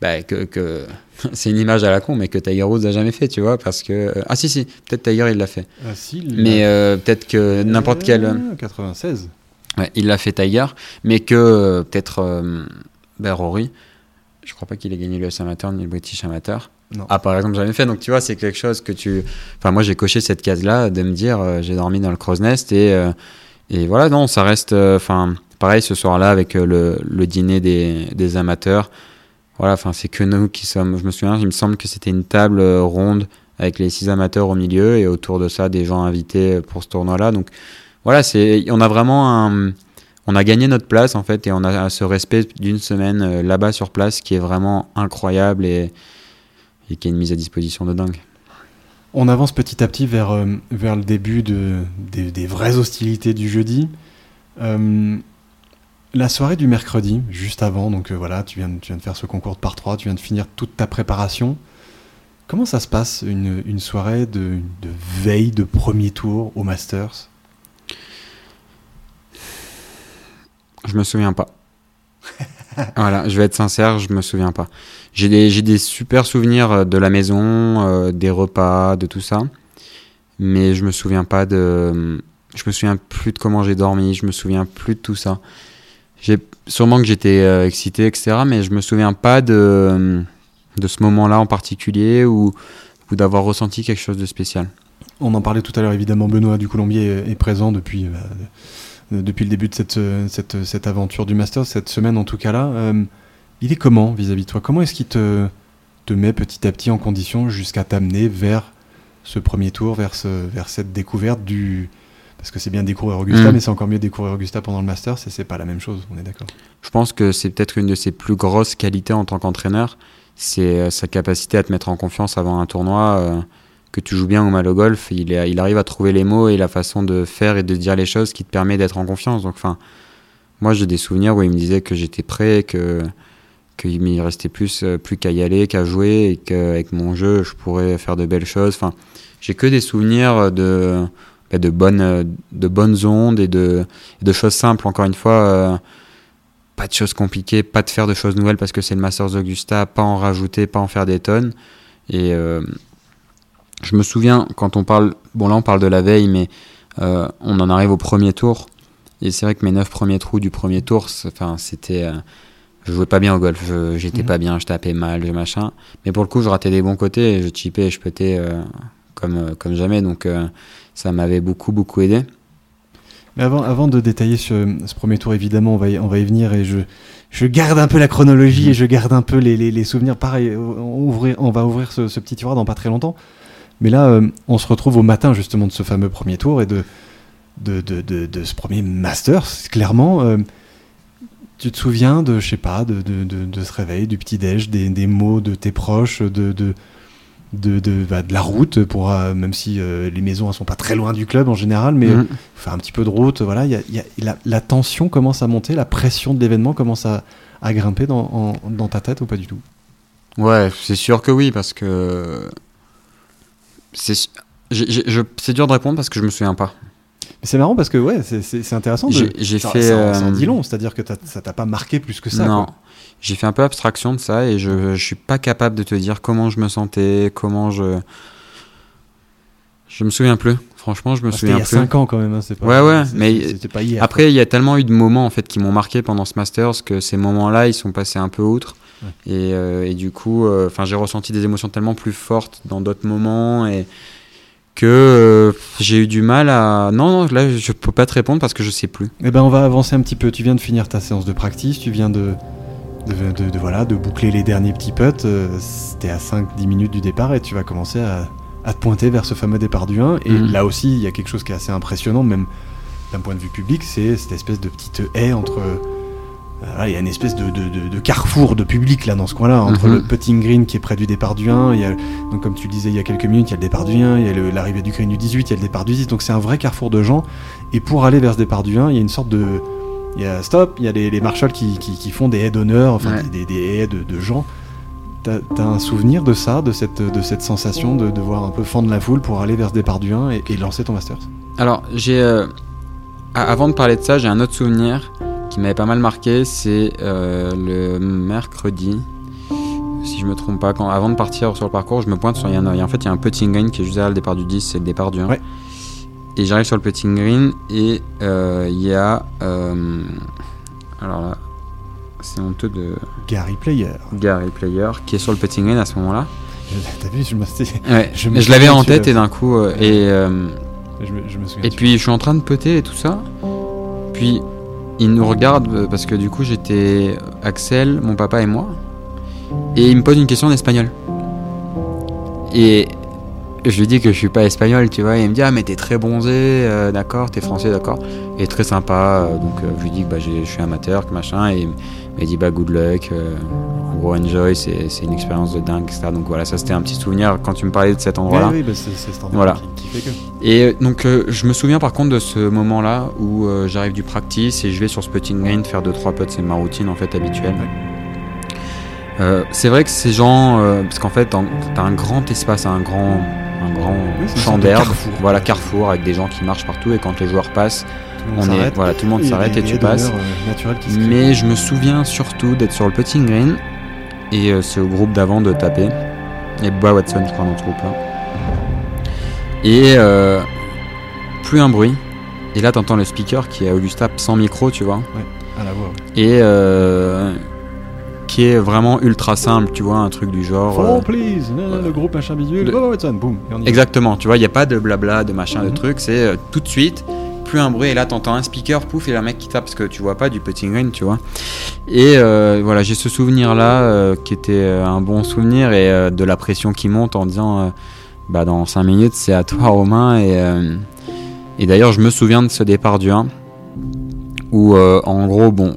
bah, que, c'est une image à la con, mais que Tiger Woods a jamais fait, tu vois, parce que euh, ah si si, peut-être Tiger il l'a fait. Ah, si, mais euh, peut-être que n'importe quel. 96. Ouais, il l'a fait Tiger, mais que peut-être ben, Rory. Je crois pas qu'il ait gagné le amateur ni le British amateur. Ah, par exemple, j'en ai fait. Donc, tu vois, c'est quelque chose que tu. Enfin, moi, j'ai coché cette case-là de me dire, euh, j'ai dormi dans le Crow's Nest et, euh, et voilà, non, ça reste. Euh, enfin, pareil, ce soir-là, avec le, le, dîner des, des amateurs. Voilà, enfin, c'est que nous qui sommes. Je me souviens, il me semble que c'était une table ronde avec les six amateurs au milieu et autour de ça, des gens invités pour ce tournoi-là. Donc, voilà, c'est. On a vraiment un. On a gagné notre place en fait et on a ce respect d'une semaine là-bas sur place qui est vraiment incroyable et, qui a une mise à disposition de dingue. On avance petit à petit vers, euh, vers le début de, des, vraies hostilités du jeudi. Euh, la soirée du mercredi, juste avant, donc euh, voilà, tu viens, tu viens de faire ce concours de par 3, tu viens de finir toute ta préparation. Comment ça se passe une, soirée de, de, veille de premier tour au Masters? Je me souviens pas. voilà, je vais être sincère, je me souviens pas. J'ai des, des, super souvenirs euh, de la maison, euh, des repas, de tout ça. Mais je me souviens pas de. Je me souviens plus de comment j'ai dormi, je me souviens plus de tout ça. J'ai sûrement que j'étais euh, excité, etc. Mais je me souviens pas de, de ce moment-là en particulier ou, d'avoir ressenti quelque chose de spécial. On en parlait tout à l'heure, évidemment, Benoît du Colombier est présent depuis, depuis le début de cette, cette, cette, aventure du Master, cette semaine en tout cas là. Il est comment vis-à-vis de toi? Comment est-ce qu'il te, te met petit à petit en condition jusqu'à t'amener vers ce premier tour, vers, vers cette découverte du... Parce que c'est bien découvrir Augusta, mm. mais c'est encore mieux découvrir Augusta pendant le Master, c'est pas la même chose, on est d'accord. Je pense que c'est peut-être une de ses plus grosses qualités en tant qu'entraîneur, c'est euh, sa capacité à te mettre en confiance avant un tournoi. Euh, que tu joues bien ou mal au golf, il, il arrive à trouver les mots et la façon de faire et de dire les choses qui te permet d'être en confiance. Donc, enfin, moi j'ai des souvenirs où il me disait que j'étais prêt, que qu'il me restait plus, euh, plus qu'à y aller, qu'à jouer, et qu'avec mon jeu, je pourrais faire de belles choses. Enfin, j'ai que des souvenirs de, de, bonnes, de bonnes ondes et de, de choses simples, encore une fois. Euh, pas de choses compliquées, pas de faire de choses nouvelles parce que c'est le Masters Augusta, pas en rajouter, pas en faire des tonnes. Et euh, je me souviens, quand on parle, bon là on parle de la veille, mais on en arrive au premier tour. Et c'est vrai que mes neuf premiers trous du premier tour, enfin, c'était je jouais pas bien au golf, j'étais mhm. pas bien, je tapais mal, machin. Mais pour le coup, je ratais des bons côtés, et je chipais et je pétais euh, comme, euh, comme jamais, donc euh, ça m'avait beaucoup, beaucoup aidé. Mais avant, avant de détailler ce, premier tour, évidemment, on va y, on va y venir et je, je garde un peu la chronologie et je garde un peu les, les, souvenirs. Pareil, on, va ouvrir ce, petit tiroir dans pas très longtemps. Mais là, on se retrouve au matin justement de ce fameux premier tour et de, de, de, de, ce premier Masters, clairement. Tu te souviens de, je sais pas, de, de, ce réveil, du petit-déj, des, des, mots de tes proches, de, de, de, bah, de la route, pour, euh, même si euh, les maisons ne sont pas très loin du club en général, mais mmh. faire un petit peu de route, voilà, y a, y a, la, la, tension commence à monter, la pression de l'événement commence à, à grimper dans, dans, ta tête ou pas du tout? Ouais, c'est sûr que oui, parce que c'est dur de répondre parce que je me souviens pas c'est marrant parce que ouais, c'est intéressant. J'ai fait. Ça, ça, dit long, c'est-à-dire que ça t'a pas marqué plus que ça. Non. J'ai fait un peu abstraction de ça et je, je suis pas capable de te dire comment je me sentais, comment je. Je me souviens plus. Franchement, je me souviens plus. Il y a 5 ans quand même. Hein, pas, ouais, ouais. Mais pas hier, après, il y a tellement eu de moments en fait qui m'ont marqué pendant ce Masters que ces moments-là, ils sont passés un peu outre. Et, euh, et, du coup, euh, enfin, j'ai ressenti des émotions tellement plus fortes dans d'autres moments et que euh, j'ai eu du mal à. Non, non, là, je peux pas te répondre parce que je sais plus. Eh ben, on va avancer un petit peu. Tu viens de finir ta séance de practice, tu viens de. De, de, voilà, de boucler les derniers petits putts. C'était à 5-10 minutes du départ et tu vas commencer à, à, te pointer vers ce fameux départ du 1. Et mmh. là aussi, il y a quelque chose qui est assez impressionnant, même d'un point de vue public, c'est cette espèce de petite haie entre il y a une espèce de, de, de, carrefour de public là dans ce coin-là, entre Mhm. le putting green qui est près du départ du 1, il y a, donc comme tu le disais il y a quelques minutes, il y a le départ du 1, il y a l'arrivée du green du 18, il y a le départ du 10, donc c'est un vrai carrefour de gens. Et pour aller vers ce départ du 1, il y a une sorte de. Il y a stop, il y a les, les marshals qui, qui, qui font des haies d'honneur, enfin Ouais. des, des, haies de, gens. T'as as un souvenir de ça, de cette, de cette sensation de devoir un peu fendre la foule pour aller vers ce départ du 1 et, et lancer ton Masters? Alors, j'ai. euh, avant de parler de ça, j'ai un autre souvenir qui m'avait pas mal marqué. C'est euh, le mercredi. Si je me trompe pas, quand, avant de partir sur le parcours, je me pointe sur. Il y, a en fait, il y a un putting green qui est juste derrière le départ du 10, c'est le départ du 1. Ouais. Et j'arrive sur le putting green et euh, il y a. euh, alors là, c'est honteux de Gary Player. Gary Player qui est sur le putting green à ce moment-là. T'as vu, je me, Ouais, Je l'avais en tête et d'un coup. euh, et. je me, je me souviens. et puis je suis en train de peter et tout ça. Puis il nous regarde euh, parce que du coup j'étais Axel, mon papa et moi. Et il me pose une question en espagnol. Et je lui dis que je suis pas espagnol, tu vois. Et il me dit Ah, mais t'es très bronzé, euh, d'accord, t'es français, d'accord. Et très sympa. euh, donc euh, je lui dis que bah, je suis amateur, que machin. Et il m'a dit Bah, good luck. en gros, enjoy, c'est une expérience de dingue, etc. Donc voilà, ça c'était un petit souvenir quand tu me parlais de cet endroit-là. Oui, oui, bah, c'est cet endroit Voilà. qui, qui fait que. Et donc je me souviens par contre de ce moment-là où j'arrive du practice et je vais sur ce putting green faire 2-3 putts, c'est ma routine en fait habituelle. Euh, c'est vrai que ces gens, euh, parce qu'en fait t'as t'as un grand espace, un grand, un grand Oui, champ d'herbe, carrefour. voilà carrefour avec des gens qui marchent partout et quand les joueurs passent, Tout le monde on est, s'arrête. voilà tout le monde s'arrête et tu passes. euh, qui. Mais je me souviens surtout d'être sur le putting green et euh, c'est au groupe d'avant de taper. Et Bois Watson, je crois, dans ce groupe-là. Et euh, plus un bruit. Et là, t'entends le speaker qui est Augusta sans micro, tu vois. À la voix. ouais. Et euh, qui est vraiment ultra simple, tu vois, un truc du genre. Fall, euh, please. Non, non, le groupe machin bidule. Le- Oh, Watson, boum. Exactement, tu vois, il n'y a pas de blabla, de machin, de Mhm. truc, c'est euh, tout de suite, plus un bruit, et là t'entends un speaker, pouf, et un mec qui tape, parce que tu vois pas du putting green, tu vois. Et euh, voilà, j'ai ce souvenir-là, qui était un bon souvenir, et de la pression qui monte en disant, bah dans 5 minutes, c'est à toi, Romain, et, et d'ailleurs, je me souviens de ce départ du 1, où en gros, bon,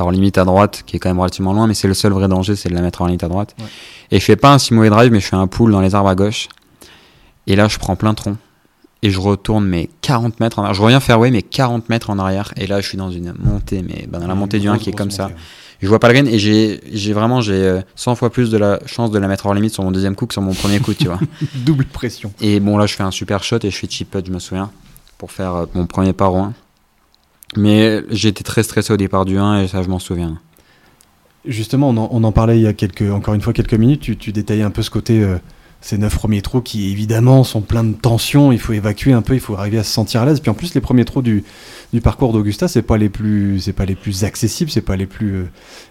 en limite à droite, qui est quand même relativement loin, mais c'est le seul vrai danger, c'est de la mettre en limite à droite. Ouais. Et je fais pas un si mauvais drive, mais je fais un pull dans les arbres à gauche. Et là, je prends plein tronc. Et je retourne, mais 40 mètres en arrière. Je reviens fairway, mais 40 mètres en arrière. Et là, je suis dans une montée, mais bah, dans la montée du 1 grosse, qui est comme ça. ouais. Je vois pas le green et j'ai vraiment j'ai euh, 100 fois plus de la chance de la mettre hors limite sur mon deuxième coup que sur mon premier coup, tu vois. Double pression. Et bon, là, je fais un super shot et je fais chip putt, je me souviens, pour faire euh, mon premier par au 1. Mais j'étais très stressé au départ du 1 et ça, je m'en souviens. Justement, on en, parlait il y a quelques, encore une fois quelques minutes. Tu, détaillais un peu ce côté, euh, ces neuf premiers trous qui évidemment sont pleins de tension. Il faut évacuer un peu, il faut arriver à se sentir à l'aise. Puis en plus, les premiers trous du, parcours d'Augusta, c'est pas les plus, pas les plus accessibles, c'est pas les plus, euh,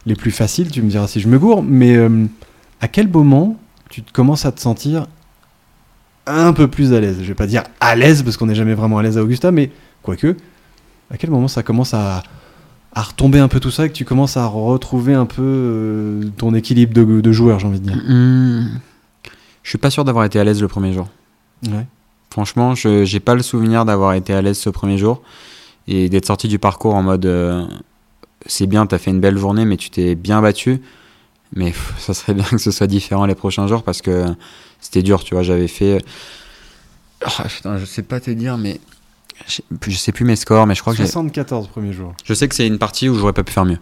les plus faciles. Tu me diras si je me gourre. Mais euh, à quel moment tu commences à te sentir un peu plus à l'aise? Je vais pas dire à l'aise parce qu'on n'est jamais vraiment à l'aise à Augusta, mais quoique, à quel moment ça commence à à retomber un peu tout ça et que tu commences à retrouver un peu euh, ton équilibre de, de joueur, j'ai envie de dire? Hmm. Je suis pas sûr d'avoir été à l'aise le premier jour. Ouais. Franchement, je j'ai pas le souvenir d'avoir été à l'aise ce premier jour et d'être sorti du parcours en mode euh, c'est bien, t'as fait une belle journée, mais tu t'es bien battu. Mais pff, ça serait bien que ce soit différent les prochains jours parce que c'était dur, tu vois. J'avais fait. Ah, putain, je sais pas te dire, mais je sais plus mes scores, mais je crois que j'ai- 74 premier jour. je sais que c'est une partie où j'aurais pas pu faire mieux.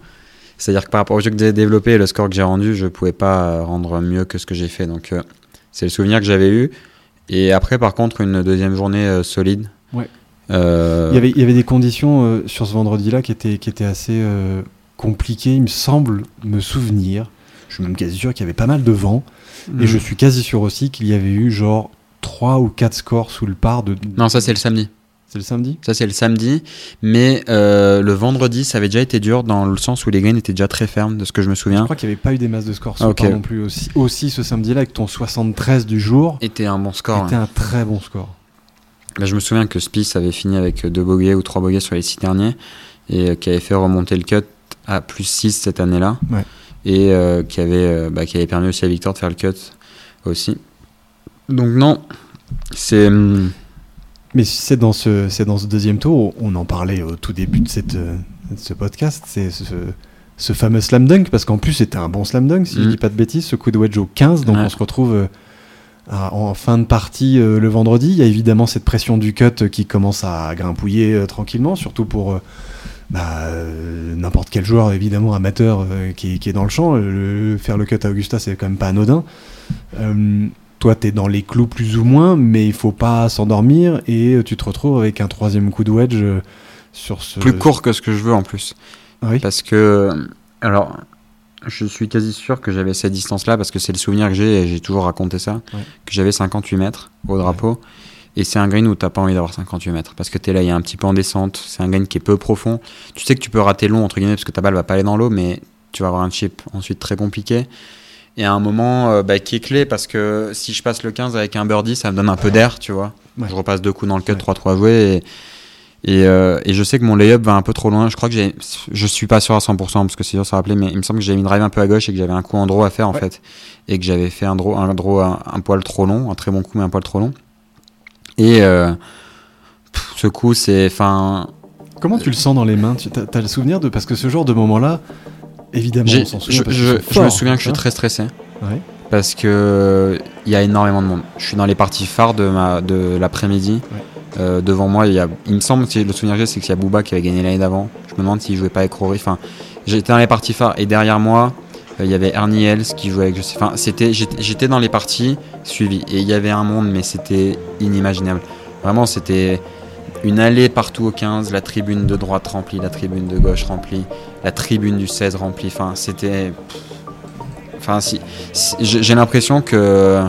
C'est-à-dire que par rapport au jeu que j'ai développé et le score que j'ai rendu, je pouvais pas rendre mieux que ce que j'ai fait. Donc euh, c'est le souvenir que j'avais eu. Et après, par contre, une deuxième journée euh, solide. Ouais. Euh, Il, y avait, il y avait des conditions sur ce vendredi-là qui étaient, qui étaient assez compliquées, il me semble me souvenir. Je suis même quasi sûr qu'il y avait pas mal de vent. Et je suis quasi sûr aussi qu'il y avait eu genre 3 ou 4 scores sous le par de. Non, ça c'est le samedi. C'est le samedi? Ça, c'est le samedi. Mais euh, le vendredi, ça avait déjà été dur dans le sens où les greens étaient déjà très fermes, de ce que je me souviens. Je crois qu'il n'y avait pas eu des masses de scores ah, okay. non plus. Aussi, aussi ce samedi-là, avec ton 73 du jour. Était un bon score. Était un très bon score. Bah, je me souviens que Spice avait fini avec deux bogeys ou trois bogeys sur les six derniers et euh, qui avait fait remonter le cut à plus 6 cette année-là. Ouais. Et euh, qui, avait, bah, qui avait permis aussi à Victor de faire le cut aussi. Donc, non, c'est. Hum, mais c'est dans ce c'est dans ce deuxième tour, on en parlait au tout début de cette de ce podcast, c'est ce, ce, fameux slam dunk parce qu'en plus c'était un bon slam dunk si je je mm. dis pas de bêtises, ce coup de wedge au 15, donc on se retrouve euh, en fin de partie euh, le vendredi. Il y a évidemment cette pression du cut qui commence à grimpouiller euh, tranquillement, surtout pour bah, n'importe quel joueur évidemment amateur qui, qui, est dans le champ. faire le cut à Augusta c'est quand même pas anodin toi, tu es dans les clous plus ou moins, mais il faut pas s'endormir et tu te retrouves avec un troisième coup de wedge euh, sur ce. Plus court que ce que je veux en plus. Oui. Parce que. Alors, je suis quasi sûr que j'avais cette distance-là parce que c'est le souvenir que j'ai et j'ai toujours raconté ça. Que j'avais 58 mètres au drapeau. Et c'est un green où t'as pas envie d'avoir 58 mètres parce que tu es là, il y a un petit peu en descente. C'est un green qui est peu profond. Tu sais que tu peux rater long entre guillemets parce que ta balle va pas aller dans l'eau, mais tu vas avoir un chip ensuite très compliqué et à un moment euh, bah, qui est clé parce que si je passe le 15 avec un birdie, ça me donne un peu d'air, tu vois. Je repasse deux coups dans le cut, 3-3 joués et, et, euh, et, je sais que mon layup va un peu trop loin. Je crois que j'ai, je suis pas sûr à 100% parce que c'est sûr ça rappelait, mais il me semble que j'avais mis une drive un peu à gauche et que j'avais un coup en draw à faire en fait. Et que j'avais fait un draw, un, draw un, poil trop long, un très bon coup mais un poil trop long. Et euh, ce coup, c'est. Comment tu le sens dans les mains? Tu as, as, le souvenir de. Parce que ce genre de moment-là, Évidemment, je, je, me souviens que je suis très stressé. Parce que il y a énormément de monde. Je suis dans les parties phares de, ma, de l'après-midi. Euh, devant moi, il, y a, il me semble que le souvenir que j'ai, c'est qu'il y a Booba qui avait gagné l'année d'avant. Je me demande s'il jouait pas avec Rory. Enfin, j'étais dans les parties phares et derrière moi, euh, il y avait Ernie Els qui jouait avec. Enfin, c'était, j'étais dans les parties suivies et il y avait un monde, mais c'était inimaginable. Vraiment, c'était une allée partout au 15, la tribune de droite remplie, la tribune de gauche remplie, la tribune du 16 remplie. Enfin, c'était. Enfin, si, j'ai l'impression que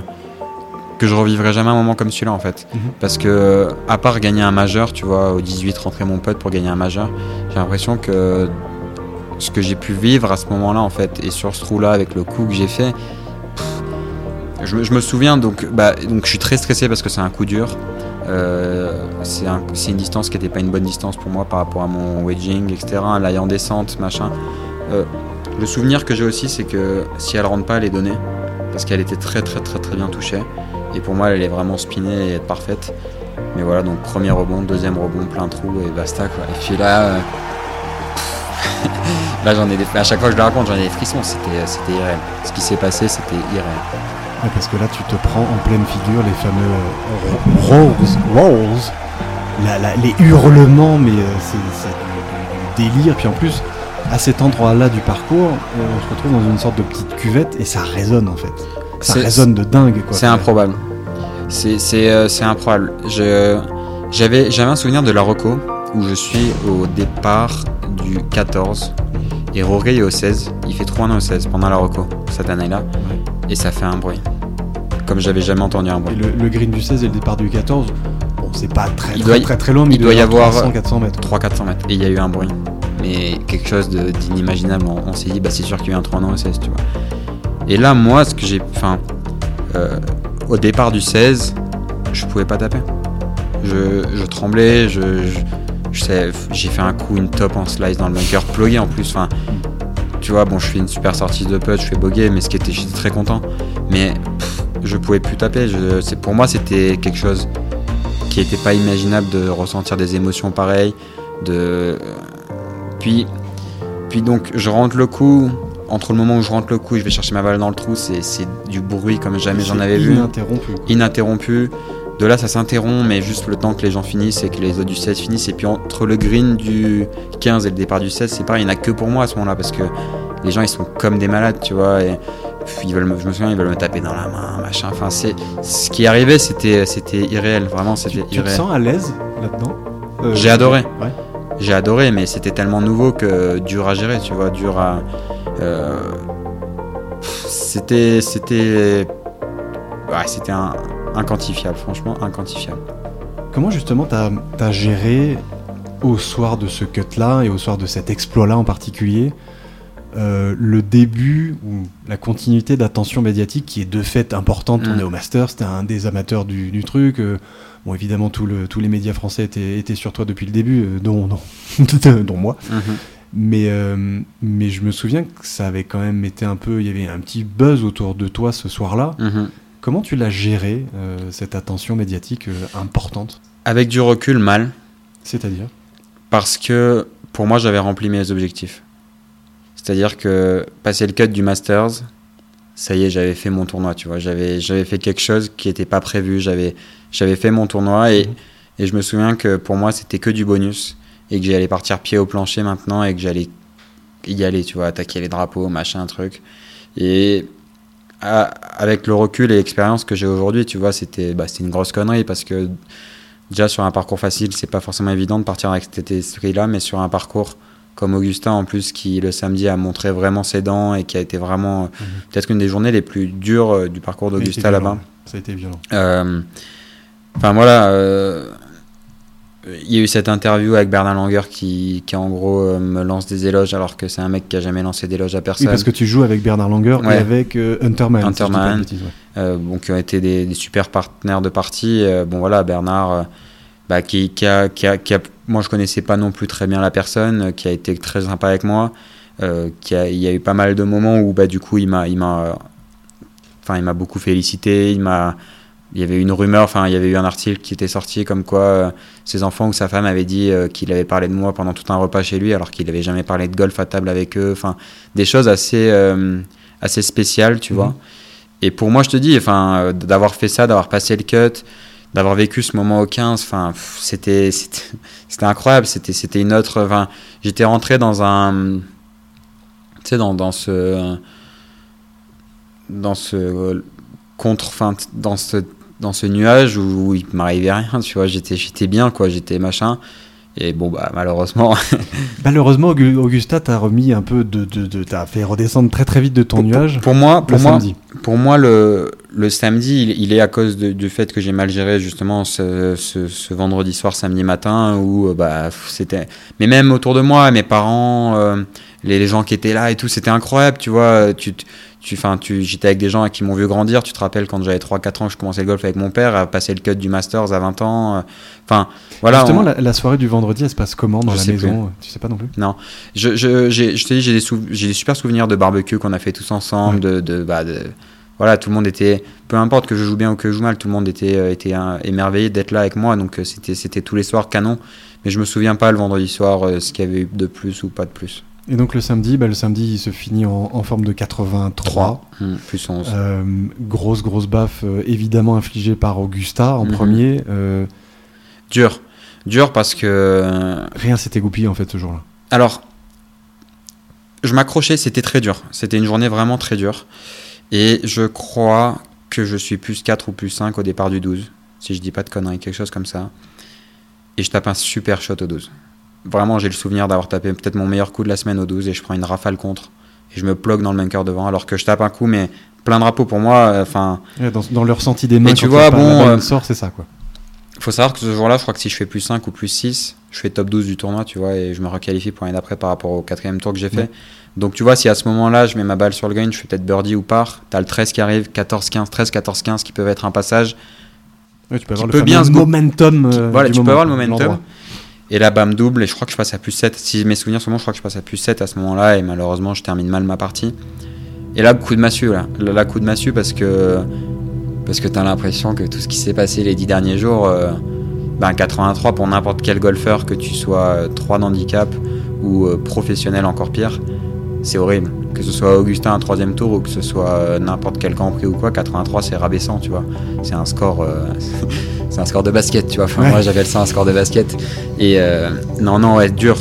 que je revivrai jamais un moment comme celui-là en fait. Mhm. Parce que, à part gagner un majeur, tu vois, au 18, rentrer mon pote pour gagner un majeur, j'ai l'impression que ce que j'ai pu vivre à ce moment-là en fait, et sur ce trou-là, avec le coup que j'ai fait, je, me souviens donc, bah, donc je suis très stressé parce que c'est un coup dur. Euh, c'est une distance qui n'était pas une bonne distance pour moi par rapport à mon wedging, etc. Là, en descente, machin. Euh, le souvenir que j'ai aussi, c'est que si elle rentre pas, elle est donnée. Parce qu'elle était très, très, très, très bien touchée. Et pour moi, elle est vraiment spinée et être parfaite. Mais voilà, donc premier rebond, deuxième rebond, plein trou et basta. Quoi. Et puis là, euh, là j'en ai à chaque fois que je le raconte, j'en ai des frissons. C'était irréel. Ce qui s'est passé, c'était irréel parce que là, tu te prends en pleine figure les fameux euh, rose, rose, les hurlements, mais euh, c'est du, délire. Puis en plus, à cet endroit-là du parcours, on se retrouve dans une sorte de petite cuvette et ça résonne en fait. Ça résonne de dingue. C'est improbable. C'est euh, improbable. J'avais un souvenir de la Rocco où je suis au départ du 14 et Rory est au 16. Il fait 3 ans au 16 pendant la Rocco cette année-là et ça fait un bruit. Comme j'avais jamais entendu un bruit. le, green du 16 et le départ du 14, bon, c'est pas très, très, très, très loin, mais il, doit y avoir 300-400 mètres. 300-400 mètres. Et il y a eu un bruit. Mais quelque chose d'inimaginable. On, s'est dit, bah, c'est sûr qu'il y a eu un 3 ans 16, tu vois. Et là, moi, ce que j'ai. Enfin, euh, au départ du 16, je pouvais pas taper. Je, tremblais, je, j'ai fait un coup, une top en slice dans le bunker, plogué en plus. Enfin, tu vois, bon, je fais une super sortie de putt, je fais bogey, mais ce qui était, j'étais très content. Mais je pouvais plus taper. Je, pour moi, c'était quelque chose qui n'était pas imaginable de ressentir des émotions pareilles. De, puis, puis donc, je rentre le coup. Entre le moment où je rentre le coup et je vais chercher ma balle dans le trou, c'est du bruit comme jamais j'en avais vu. Ininterrompu. Ininterrompu. De là, ça s'interrompt, mais juste le temps que les gens finissent et que les autres du 16 finissent. Et puis entre le green du 15 et le départ du 16, c'est pareil, il n'y en a que pour moi à ce moment-là parce que les gens ils sont comme des malades, tu vois. Et ils veulent je me souviens, ils veulent me taper dans la main, machin. Enfin, c'est ce qui arrivait, c'était c'était irréel, vraiment, c'était irréel. Tu te sens à l'aise là-dedans? Euh, J'ai adoré. J'ai adoré, mais c'était tellement nouveau que dur à gérer, tu vois, dur à. Euh, c'était c'était ouais, c'était un inquantifiable, franchement, inquantifiable. comment justement t'as as géré au soir de ce cut-là et au soir de cet exploit-là en particulier? Euh, le début ou la continuité d'attention médiatique qui est de fait importante. On Mm. est au Master, c'était un des amateurs du, du truc. euh, bon, évidemment, tout le- tous les médias français étaient, étaient sur toi depuis le début, euh, dont, dont, dont moi. Mhm. Mais, mais je me souviens que ça avait quand même été un peu. Il y avait un petit buzz autour de toi ce soir-là. Mhm. Comment tu l'as géré, cette attention médiatique importante? Avec du recul, mal. C'est-à-dire? Parce que pour moi, j'avais rempli mes objectifs. C'est-à-dire que passer le cut du Masters, ça y est, j'avais fait mon tournoi, tu vois. J'avais, j'avais fait quelque chose qui n'était pas prévu. J'avais, j'avais fait mon tournoi et, Mhm. et je me souviens que pour moi, c'était que du bonus et que j'allais partir pied au plancher maintenant et que j'allais y aller, tu vois, attaquer les drapeaux, machin, truc. Et à- avec le recul et l'expérience que j'ai aujourd'hui, tu vois, c'était, bah, c'était une grosse connerie parce que déjà sur un parcours facile, c'est pas forcément évident de partir avec cet esprit-là, mais sur un parcours comme Augustin en plus qui le samedi a montré vraiment ses dents et qui a été vraiment euh, peut-être une des journées les plus dures euh, du parcours d'Augustin là-bas. Ça a été violent. Euh, Enfin voilà, euh, il y a eu cette interview avec Bernard Langer qui, qui en gros euh, me lance des éloges alors que c'est un mec qui a jamais lancé d'éloges à personne. Oui, parce que tu joues avec Bernard Langer et Ouais. avec euh, Hunterman. si Hunterman. ouais. bon, qui ont été des, des super partenaires de partie. Euh, bon voilà, Bernard, bah, qui, qui, a, qui, a, qui a- moi je connaissais pas non plus très bien la personne, euh, qui a été très sympa avec moi. Euh, qui a, il y a eu pas mal de moments où bah, du coup il m'a, il m'a, enfin il m'a beaucoup félicité. Il m'a, il y avait une rumeur, enfin il y avait eu un article qui était sorti comme quoi euh, ses enfants ou sa femme avaient dit euh, qu'il avait parlé de moi pendant tout un repas chez lui alors qu'il avait jamais parlé de golf à table avec eux. Enfin des choses assez, assez spéciales, tu Mhm. vois. Et pour moi, je te dis, enfin, d'avoir fait ça, d'avoir passé le cut, d'avoir vécu ce moment au 15, enfin, c'était, c'était, incroyable. C'était, c'était une autre. Enfin, j'étais rentré dans un, tu sais, dans, dans ce, dans ce contre, enfin, dans ce, dans ce nuage où, où il m'arrivait rien. Tu vois, j'étais, j'étais bien, quoi. J'étais machin. Et bon, bah, malheureusement, Malheureusement, Augu- Augusta t'a remis un peu de. de, de- t'as fait redescendre très très vite de ton pour, nuage. pour moi, pour le moi, samedi. Pour moi, le, le samedi, il, il est à cause de- du fait que j'ai mal géré justement ce, ce- ce vendredi soir, samedi matin, où euh, bah, c'était. Mais même autour de moi, mes parents, euh, les, les gens qui étaient là et tout, c'était incroyable, tu vois. Tu, tu, tu, j'étais avec des gens qui m'ont vu grandir. Tu te rappelles quand j'avais 3-4 ans, je commençais le golf avec mon père, à passer le cut du Masters à 20 ans. euh, Enfin, voilà. Justement, on- la, la soirée du vendredi, elle se passe comment dans Je la maison Tu sais pas non plus? Je, je, j'ai- je te dis, j'ai des, j'ai des super souvenirs de barbecue qu'on a fait tous ensemble. De, de, bah, de- voilà, tout le monde était, peu importe que je joue bien ou que je joue mal, tout le monde était, euh, était euh, émerveillé d'être là avec moi. Donc c'était, c'était tous les soirs canon. Mais je me souviens pas le vendredi soir euh, ce qu'il y avait eu de plus ou pas de plus. Et donc le samedi, bah, le samedi, il se finit en, en forme de 83. Hum, plus 11. Euh, grosse, grosse baffe, euh, évidemment infligée par Augusta en Mhm. premier. Euh, Dur. Dur parce que. euh, rien s'était goupillé en fait ce jour-là. Alors, je m'accrochais, c'était très dur. C'était une journée vraiment très dure. Et je crois que je suis plus 4 ou plus 5 au départ du 12, si je dis pas de conneries, quelque chose comme ça. Et je tape un super shot au 12. Vraiment, j'ai le souvenir d'avoir tapé peut-être mon meilleur coup de la semaine au 12 et je prends une rafale contre. Et je me plug dans le bunker devant alors que je tape un coup, mais plein drapeau pour moi. euh, Enfin, dans, dans le ressenti des mains, Mais tu vois, bon, euh, sort, c'est ça quoi. faut savoir que ce jour-là, je crois que si je fais plus 5 ou plus 6, je fais top 12 du tournoi, tu vois, et je me requalifie pour l'année d'après par rapport au quatrième tour que j'ai fait. Ouais. Donc tu vois, si à ce moment-là, je mets ma balle sur le green, je fais peut-être birdie ou par, t'as le 13 qui arrive, 14, 15, 13, 14, 15 qui peuvent être un passage. Ouais, tu peux qui avoir le peut bien momentum. euh, voilà, du tu peux avoir le momentum. Et là, bam, double, et je crois que je passe à plus 7. Si mes souvenirs sont bons, je crois que je passe à plus 7 à ce moment-là, et malheureusement, je termine mal ma partie. Et là, coup de massue, là. Là, coup de massue parce que, parce que t'as l'impression que tout ce qui s'est passé les 10 derniers jours, euh, ben 83 pour n'importe quel golfeur, que tu sois 3 d'handicap ou euh, professionnel encore pire, c'est horrible. Que ce soit Augustin un troisième tour ou que ce soit euh, n'importe quel Grand Prix ou quoi, 83 c'est rabaissant, tu vois. C'est un score, euh, c'est un score de basket, tu vois. Enfin, Ouais. moi j'appelle ça un score de basket. Et euh, non, non, ouais, dur,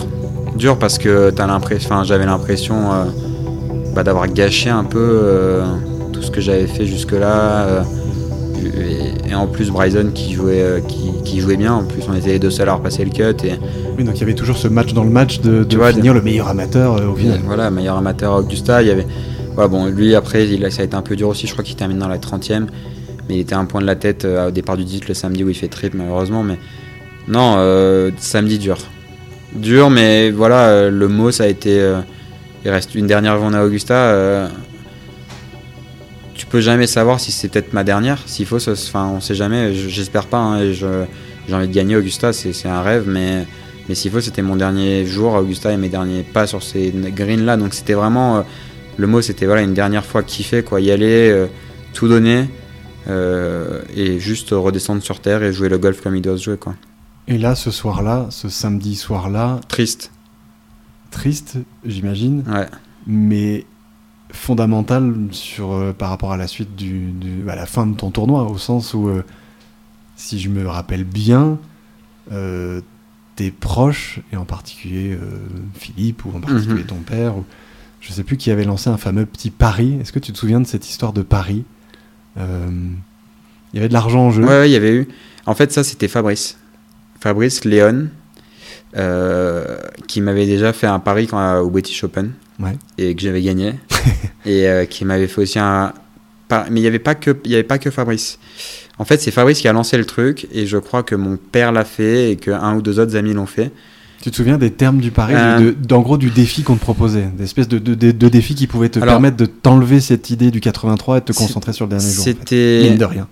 dur parce que t'as l'impression, enfin, j'avais l'impression euh, bah, d'avoir gâché un peu tout ce que j'avais fait jusque-là. euh, et, et en plus Bryson qui jouait, euh, qui, qui jouait bien. En plus, on était les deux seuls à repasser le cut et Oui, donc il y avait toujours ce match dans le match de, de Tu vois, finir le meilleur amateur euh, au final. voilà, meilleur amateur à Augusta. Il y avait, voilà, bon, lui après, il a, ça a été un peu dur aussi. Je crois qu'il termine dans la 30e, mais il était un point de la tête euh, au départ du 18 le samedi où il fait trip malheureusement. Mais Non, euh, samedi dur. Dur, mais voilà, euh, le mot, ça a été. il reste une dernière journée à Augusta. Peux jamais savoir si c'est peut-être ma dernière. S'il faut, ça enfin, on sait jamais. je- J'espère pas. hein, et je- J'ai envie de gagner Augusta, c'est c'est un rêve, mais. Mais s'il faut, c'était mon dernier jour à Augusta et mes derniers pas sur ces greens là. Donc c'était vraiment. euh, le mot, c'était voilà, une dernière fois kiffer, quoi. Y aller, euh, tout donner. euh, et juste redescendre sur terre et jouer le golf comme il doit se jouer, quoi. Et là, ce soir-là, ce samedi soir-là, Triste. triste, j'imagine, Ouais. mais fondamental sur, euh, par rapport à la suite du, du- à la fin de ton tournoi, au sens où, euh, si je me rappelle bien, euh, tes proches, et en particulier euh, Philippe, ou en particulier Mhm. ton père, ou je sais plus qui avait lancé un fameux petit pari. Est-ce que tu te souviens de cette histoire de pari? Euh, Il y avait de l'argent en jeu. Ouais, ouais, il y avait eu. En fait, ça, c'était Fabrice. Fabrice Léon, euh, qui m'avait déjà fait un pari quand, au British Open. Ouais. Et que j'avais gagné. et euh, qui m'avait fait aussi un. Mais il n'y avait, pas que- il y avait pas que Fabrice. En fait, c'est Fabrice qui a lancé le truc. Et je crois que mon père l'a fait et qu'un ou deux autres amis l'ont fait. Tu te souviens des termes du pari, Euh. de- de- d'en gros du défi qu'on te proposait, des espèces de, de, de- de défis qui pouvaient te Alors- permettre de t'enlever cette idée du 83 et de te concentrer sur le dernier jour. en fait. C'était. De rien.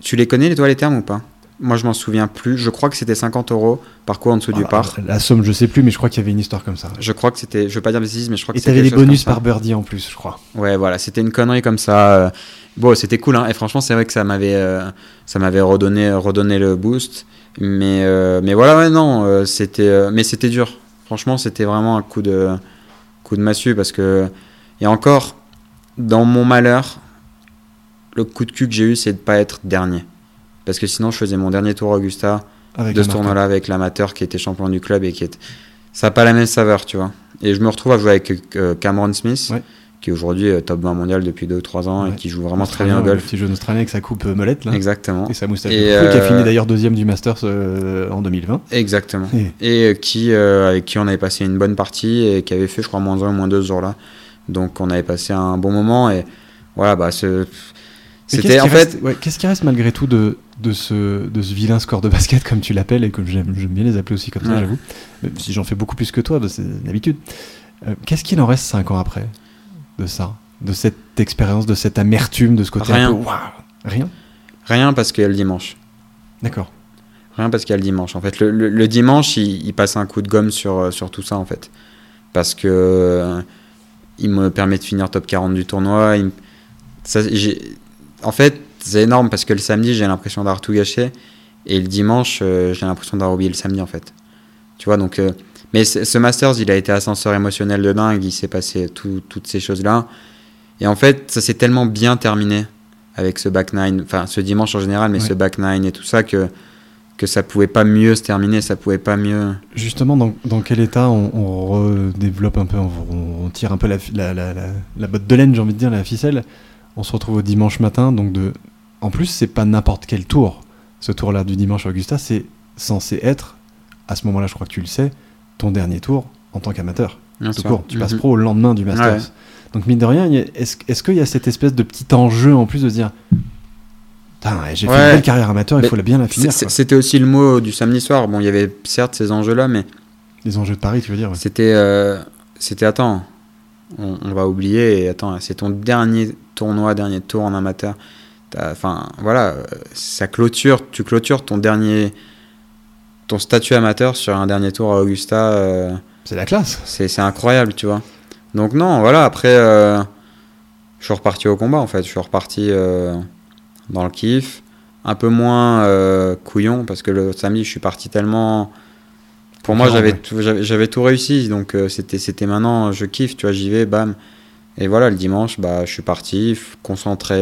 Tu les connais, les toi, les termes ou pas? Moi, je m'en souviens plus. Je crois que c'était 50 euros par coup en dessous du Voilà, par. La somme, je sais plus, mais je crois qu'il y avait une histoire comme ça. Je crois que c'était. Je veux pas dire bêtises, mais je crois que Et c'était. t'avais quelque des bonus par birdie en plus, je crois. Ouais, voilà, c'était une connerie comme ça. euh. Bon, c'était cool, hein. Et franchement, c'est vrai que ça m'avait, euh, ça m'avait redonné, redonné le boost. Mais, euh, mais voilà, ouais, non, euh, c'était, mais c'était dur. Franchement, c'était vraiment un coup de, coup de massue parce que, et encore, dans mon malheur, le coup de cul que j'ai eu, c'est de pas être dernier. Parce que sinon, je faisais mon dernier tour Augusta Avec de ce tournoi-là avec l'amateur qui était champion du club et qui est ça n'a pas la même saveur tu vois et je me retrouve à jouer avec euh, Cameron Smith Ouais. qui est aujourd'hui euh, top 20 mondial depuis 2 ou 3 ans Ouais. et qui joue vraiment très bien au golf petit jeune australien avec sa coupe euh, molette, là. exactement Et sa moustache Et, fou, qui a euh, fini d'ailleurs deuxième du Masters euh, en 2020. exactement Et- et euh, qui euh, avec qui on avait passé une bonne partie et qui avait fait je crois moins 1 ou moins 2 ce jour-là donc on avait passé un bon moment et voilà bah c'était en fait ouais, qu'est-ce qui reste malgré tout de, de, ce, de ce vilain score de basket, comme tu l'appelles, et que j'aime bien les appeler aussi comme ça, Ouais. j'avoue. Même si j'en fais beaucoup plus que toi, bah, c'est d'habitude. Euh, Qu'est-ce qu'il en reste 5 ans après de ça De cette expérience, de cette amertume, de ce côté Rien. un peu, waouh, Rien? Rien parce qu'il y a le dimanche D'accord. Rien parce qu'il y a le dimanche. En fait, le, le- le dimanche, il, il passe un coup de gomme sur, euh, sur tout ça, en fait. Parce que euh, il me permet de finir top 40 du tournoi. il ça, en fait, énorme parce que le samedi, j'ai l'impression d'avoir tout gâché. Et le dimanche, euh, j'ai l'impression d'avoir oublié le samedi, en fait. Tu vois, donc. euh, mais ce Masters, il a été ascenseur émotionnel de dingue. Il s'est passé tout- toutes ces choses-là. Et en fait, ça s'est tellement bien terminé avec ce back nine, enfin ce dimanche en général, mais Ouais. ce back nine et tout ça que que ça pouvait pas mieux se terminer, ça pouvait pas mieux. Justement, dans, dans quel état on, on redéveloppe un peu, on, on tire un peu la, la, la, la botte de laine, j'ai envie de dire, la ficelle. On se retrouve au dimanche matin, donc de. En plus, c'est pas n'importe quel tour. Ce tour-là du dimanche Augusta, c'est censé être, à ce moment-là, je crois que tu le sais, ton dernier tour en tant qu'amateur. Court. Tu passes Mhm. pro au lendemain du Masters. Ouais. Donc, mine de rien, est-ce qu'il y a cette espèce de petit enjeu en plus de se dire j'ai fait une belle carrière amateur, il faut bien la finir. C'était aussi le mot du samedi soir. Bon, il y avait certes ces enjeux-là, mais Les enjeux de Paris, tu veux dire ouais. c'était, euh, c'était attends, on, on va oublier. Et attends, c'est ton dernier tournoi, dernier tour en amateur. Enfin, voilà, euh, ça clôture, tu clôtures ton dernier, ton statut amateur sur un dernier tour à Augusta. euh, C'est la classe. c'est incroyable, tu vois. Donc non, voilà, après, euh, je suis reparti au combat, en fait. Je suis reparti euh, dans le kiff. Un peu moins couillon, parce que le samedi, je suis parti tellement... Pour moi, j'avais tout, j'avais- tout réussi, donc c'était c'était maintenant, je kiffe, tu vois, j'y vais, bam. Et voilà, le dimanche, bah, je suis parti, concentré,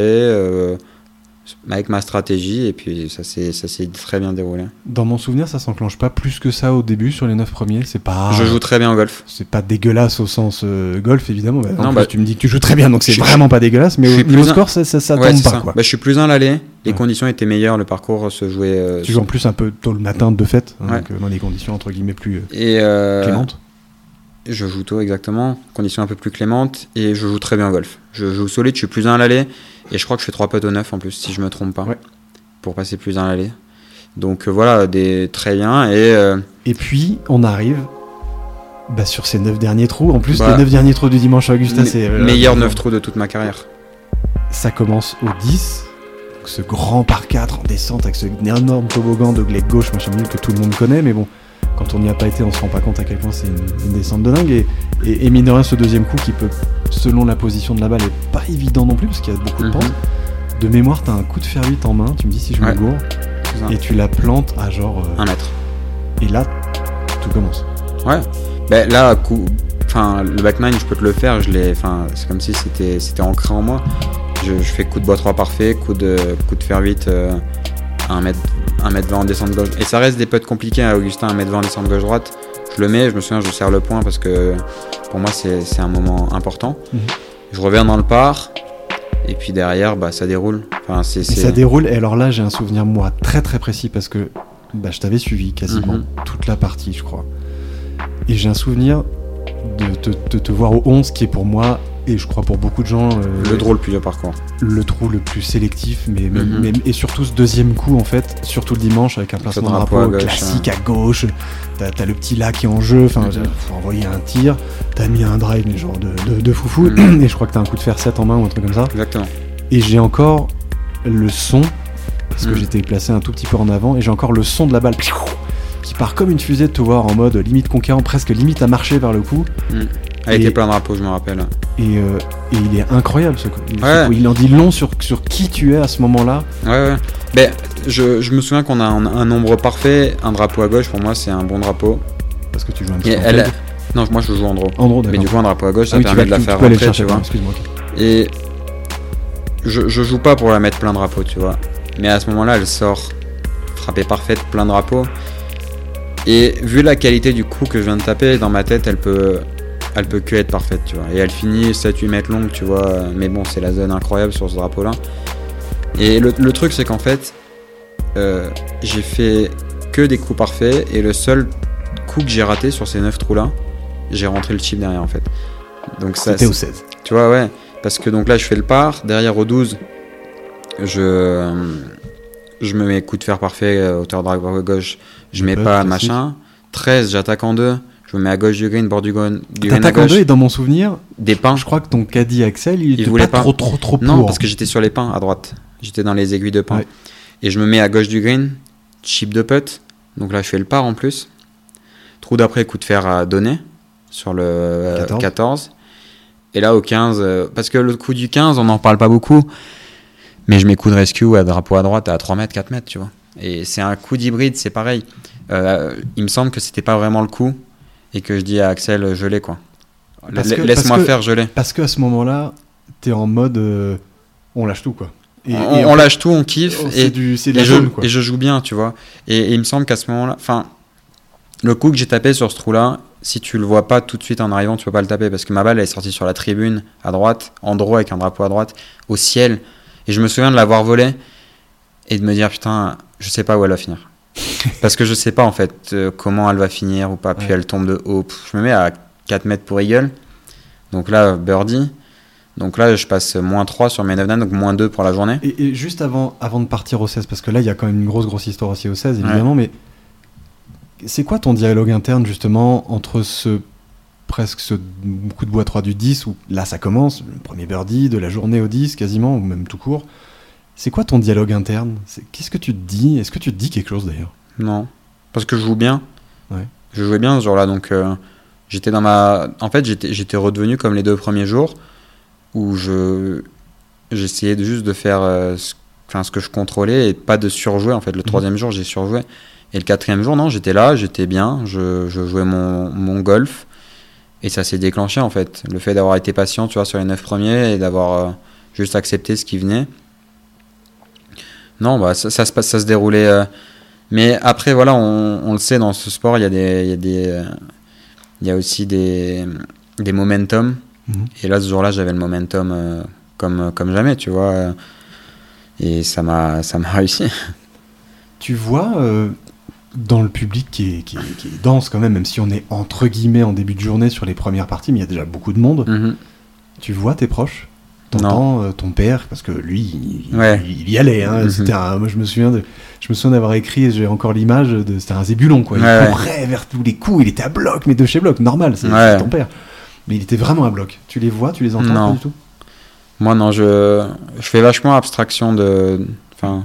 avec ma stratégie, et puis ça s'est ça s'est très bien déroulé. Dans mon souvenir, ça s'enclenche pas plus que ça au début sur les 9 premiers. C'est pas. Je joue très bien au golf. C'est pas dégueulasse au sens euh, golf, évidemment. Bah, en Non, plus, bah, tu me dis que tu joues très bien, donc c'est vraiment pas dégueulasse. Mais au niveau un- score, ça, ça, ça Ouais, tombe pas, ça. quoi. Bah, je suis plus un l'aller, les Ouais. conditions étaient meilleures, le parcours se jouait... euh, tu joues en plus un peu tôt le matin de fait, hein, Ouais. donc euh, dans des conditions entre guillemets plus euh, Et clémentes. Je joue tôt exactement, conditions un peu plus clémentes, et je joue très bien au golf. Je joue solide, je suis plus un à l'aller, et je crois que je fais 3 putts au 9 en plus, si je me trompe pas, Ouais. pour passer plus un à l'aller. Donc euh, voilà, des très bien. Et euh, Et puis, on arrive bah, sur ces 9 derniers trous. En plus, Bah, les 9 derniers trous du dimanche à Augusta, c'est. euh, meilleur euh, 9 trous de toute ma carrière. Ça commence au 10. donc Ce grand par 4 en descente avec ce énorme toboggan de glaive gauche, machin que tout le monde connaît, mais bon, quand on n'y a pas été, on se rend pas compte à quel point c'est une, une descente de dingue. Et, et, et mine de rien, ce deuxième coup qui peut, selon la position de la balle, est pas évident non plus parce qu'il y a beaucoup de Mhm. pente. De mémoire, t'as un coup de fer 8 en main, tu me dis si je me gourre, et tu la plantes à genre. euh, Un mètre. et là, tout commence. Ouais. Ben là, coup, enfin, le backman, je peux te le faire. Je l'ai, enfin, c'est comme si c'était, c'était ancré en moi. Je, je fais coup de bois 3 parfait, coup de, coup de fer 8 euh, à 1 mètre, 1 mètre 20 en descente gauche. Et ça reste des putts compliqués à Augustin, 1 mètre 20 en descente gauche droite. Je le mets, je me souviens, je serre le point parce que pour moi c'est, un moment important. Mhm. Je reviens dans le par. Et puis derrière, bah, ça déroule. Enfin, Et c'est... ça déroule, et alors là, j'ai un souvenir, moi, très très précis parce que bah, je t'avais suivi quasiment Mhm. toute la partie, je crois. Et j'ai un souvenir de te, voir au 11, qui est pour moi, et je crois pour beaucoup de gens, euh, le drôle plus de parcours. le trou le plus sélectif, mais, mais- Mhm. mais- et surtout ce deuxième coup, en fait, surtout le dimanche, avec un placement de drapeau drapeau, à gauche, classique à gauche. T'as as le petit là qui est en jeu, enfin, Mhm. faut envoyer un tir. T'as mis un drive, mais genre de, de, de foufou. Mhm. Et je crois que t'as un coup de fer 7 en main ou un truc comme ça. Exactement. Et j'ai encore le son, parce que j'étais placé un tout petit peu en avant, et j'ai encore le son de la balle part comme une fusée de te voir en mode limite conquérant, presque limite à marcher vers le coup. Avec Et- les plein drapeaux, je me rappelle. Et, euh, et il est incroyable ce coup. Ouais. Il en dit long sur, sur qui tu es à ce moment-là. Ouais, ouais. Ben, je, je me souviens qu'on a un, un nombre parfait. Un drapeau à gauche, pour moi, c'est un bon drapeau. Parce que tu joues un petit Et peu en elle, non, moi, je joue en draw. En gros, Mais du coup, un drapeau à gauche, ça Ah oui, tu permet vas- de la tu- faire tu rentrer, tu vois. excuse-moi. Et je, je joue pas pour la mettre plein drapeau, tu vois. Mais à ce moment-là, elle sort frappée parfaite, plein drapeau. Et vu la qualité du coup que je viens de taper, dans ma tête, elle peut, elle peut que être parfaite, tu vois. Et elle finit 7-8 mètres longue, tu vois. Mais bon, c'est la zone incroyable sur ce drapeau-là. Et le, le truc, c'est qu'en fait, euh, j'ai fait que des coups parfaits. Et le seul coup que j'ai raté sur ces 9 trous-là, j'ai rentré le chip derrière, en fait. Donc ça, C'était au 16. tu vois, ouais. Parce que donc là, je fais le par. Derrière, au 12, je, je me mets coup de fer parfait, euh, hauteur drive à gauche. Je mets pas machin. 13, j'attaque en deux. Je me mets à gauche du green, bord du green, du green à T'attaques en deux et dans mon souvenir, Des pins. je crois que ton caddie Axel, il, était voulait pas, pas. trop trop trop Non, pour. parce que j'étais sur les pins à droite. J'étais dans les aiguilles de pin. Ouais. Et je me mets à gauche du green, chip de putt. Donc là, je fais le par en plus. Trou d'après, coup de fer à donner sur le euh, 14. 14. Et là, au 15, euh, parce que le coup du 15, on n'en parle pas beaucoup. Mais je mets coup de rescue à drapeau à droite à 3 mètres, 4 mètres, tu vois. Et c'est un coup d'hybride, c'est pareil. Euh, il me semble que c'était pas vraiment le coup. Et que je dis à Axel, je l'ai quoi. Laisse-moi faire, je l'ai. Parce qu'à ce moment-là, t'es en mode. euh, on lâche tout, quoi. Et- on, et on en lâche tout, on kiffe. et du- je, zone, quoi. et je joue bien, tu vois. Et, il me semble qu'à ce moment-là, enfin, le coup que j'ai tapé sur ce trou-là, si tu le vois pas tout de suite en arrivant, tu peux pas le taper parce que ma balle elle est sortie sur la tribune à droite, en draw avec un drapeau à droite, au ciel. Et je me souviens de l'avoir volé et de me dire putain, je sais pas où elle va finir. parce que je sais pas en fait euh, comment elle va finir ou pas. Puis Ouais. elle tombe de haut. Je me mets à 4 mètres pour Eagle. Donc là, birdie. Donc là, je passe moins 3 sur mes 9 donc moins 2 pour la journée. Et, et juste avant, avant de partir au 16, parce que là, il y a quand même une grosse, grosse histoire aussi au 16, évidemment, mais c'est quoi ton dialogue interne, justement, entre ce presque ce coup de bois 3 du 10, où là, ça commence, le premier birdie de la journée au 10, quasiment, ou même tout court. C'est quoi ton dialogue interne? Qu'est-ce que tu te dis? Est-ce que tu te dis quelque chose, d'ailleurs? Non, parce que je joue bien. Ouais. Je jouais bien ce jour-là, donc euh, j'étais dans ma. En fait, j'étais redevenu comme les deux premiers jours où je j'essayais de- juste de faire euh, ce... Enfin, ce que je contrôlais et pas de surjouer. En fait, le troisième jour, j'ai surjoué. Et le quatrième jour, non, j'étais là, j'étais bien, je, je jouais mon, mon golf et ça s'est déclenché en fait. Le fait d'avoir été patient, tu vois, sur les neuf premiers et d'avoir euh, juste accepté ce qui venait. Non, bah, ça, ça se passe, ça se déroulait. euh, mais après, voilà, on, on le sait, dans ce sport, il y a des, il y a des, euh, il y a aussi des, des momentum. Mhm. Et là, ce jour-là, j'avais le momentum euh, comme, comme jamais, tu vois. Et ça m'a, ça m'a réussi. Tu vois, dans le public qui est, qui, est, qui est dense quand même, même si on est entre guillemets en début de journée sur les premières parties, mais il y a déjà beaucoup de monde, Mhm. tu vois tes proches? T'entends euh, ton père, parce que lui, il, Ouais. il y allait. Hein, Mhm. Un- moi, je me souviens de, je me souviens d'avoir écrit, j'ai encore l'image, de, c'était un zébulon, quoi. Il Ouais, courait vers tous les coups, il était à bloc, mais de chez bloc, normal, c'est Ouais. ton père. Mais il était vraiment à bloc. Tu les vois, tu les entends Non. pas du tout? Moi, non, je, je fais vachement abstraction de. Enfin,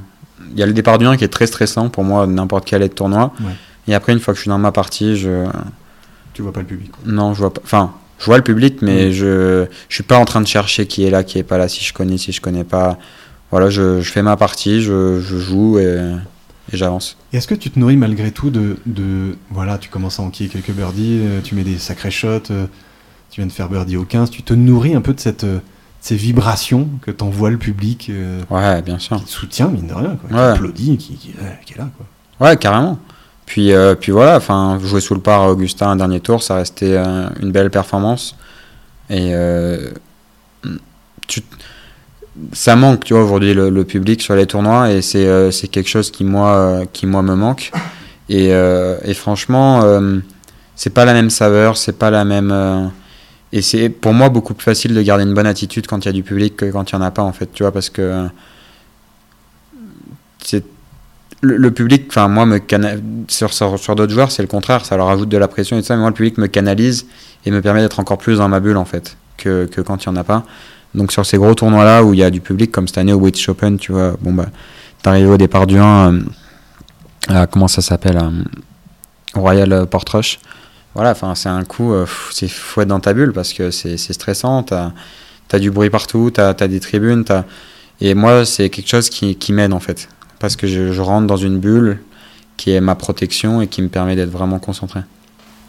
il y a le départ du 1 qui est très stressant pour moi, n'importe quel aide tournoi. Ouais. Et après, une fois que je suis dans ma partie, je. Tu vois pas le public. quoi. Non, je vois pas. Enfin, je vois le public, mais Mm. je, je suis pas en train de chercher qui est là, qui est pas là, si je connais, si je connais pas. Voilà, je, je fais ma partie, je, je joue et, et j'avance. Et est-ce que tu te nourris malgré tout de, de voilà, tu commences à enquiller quelques birdies, euh, tu mets des sacrés shots, euh, tu viens de faire birdie au 15, tu te nourris un peu de cette, euh, ces vibrations que t'envoie le public euh, Ouais, bien sûr. qui te soutient mine de rien, quoi, qui applaudit, qui, qui, qui est là quoi. Ouais, carrément. Puis, euh, puis voilà, enfin, jouer sous le par à Augustin un dernier tour, ça restait euh, une belle performance. Et euh, tu, ça manque, tu vois, aujourd'hui le, public sur les tournois, et c'est euh, c'est quelque chose qui moi, euh, qui moi me manque. Et, euh, et franchement, c'est pas la même saveur, c'est pas la même. et c'est pour moi beaucoup plus facile de garder une bonne attitude quand il y a du public que quand il y en a pas, en fait, tu vois, parce que c'est le, public, enfin moi me cana- sur, sur, sur d'autres joueurs c'est le contraire, ça leur ajoute de la pression et tout ça, mais moi le public me canalise et me permet d'être encore plus dans ma bulle en fait que, que quand il y en a pas. Donc sur ces gros tournois là où il y a du public comme cette année au British Open, tu vois, bon bah t'arrives au départ du 1 euh, comment ça s'appelle euh, Royal Portrush. Voilà, enfin c'est un coup, euh, c'est être dans ta bulle parce que c'est stressant, t'as as du bruit partout, t'as as des tribunes, t'as et moi c'est quelque chose qui, qui m'aide en fait parce que je, je rentre dans une bulle qui est ma protection et qui me permet d'être vraiment concentré.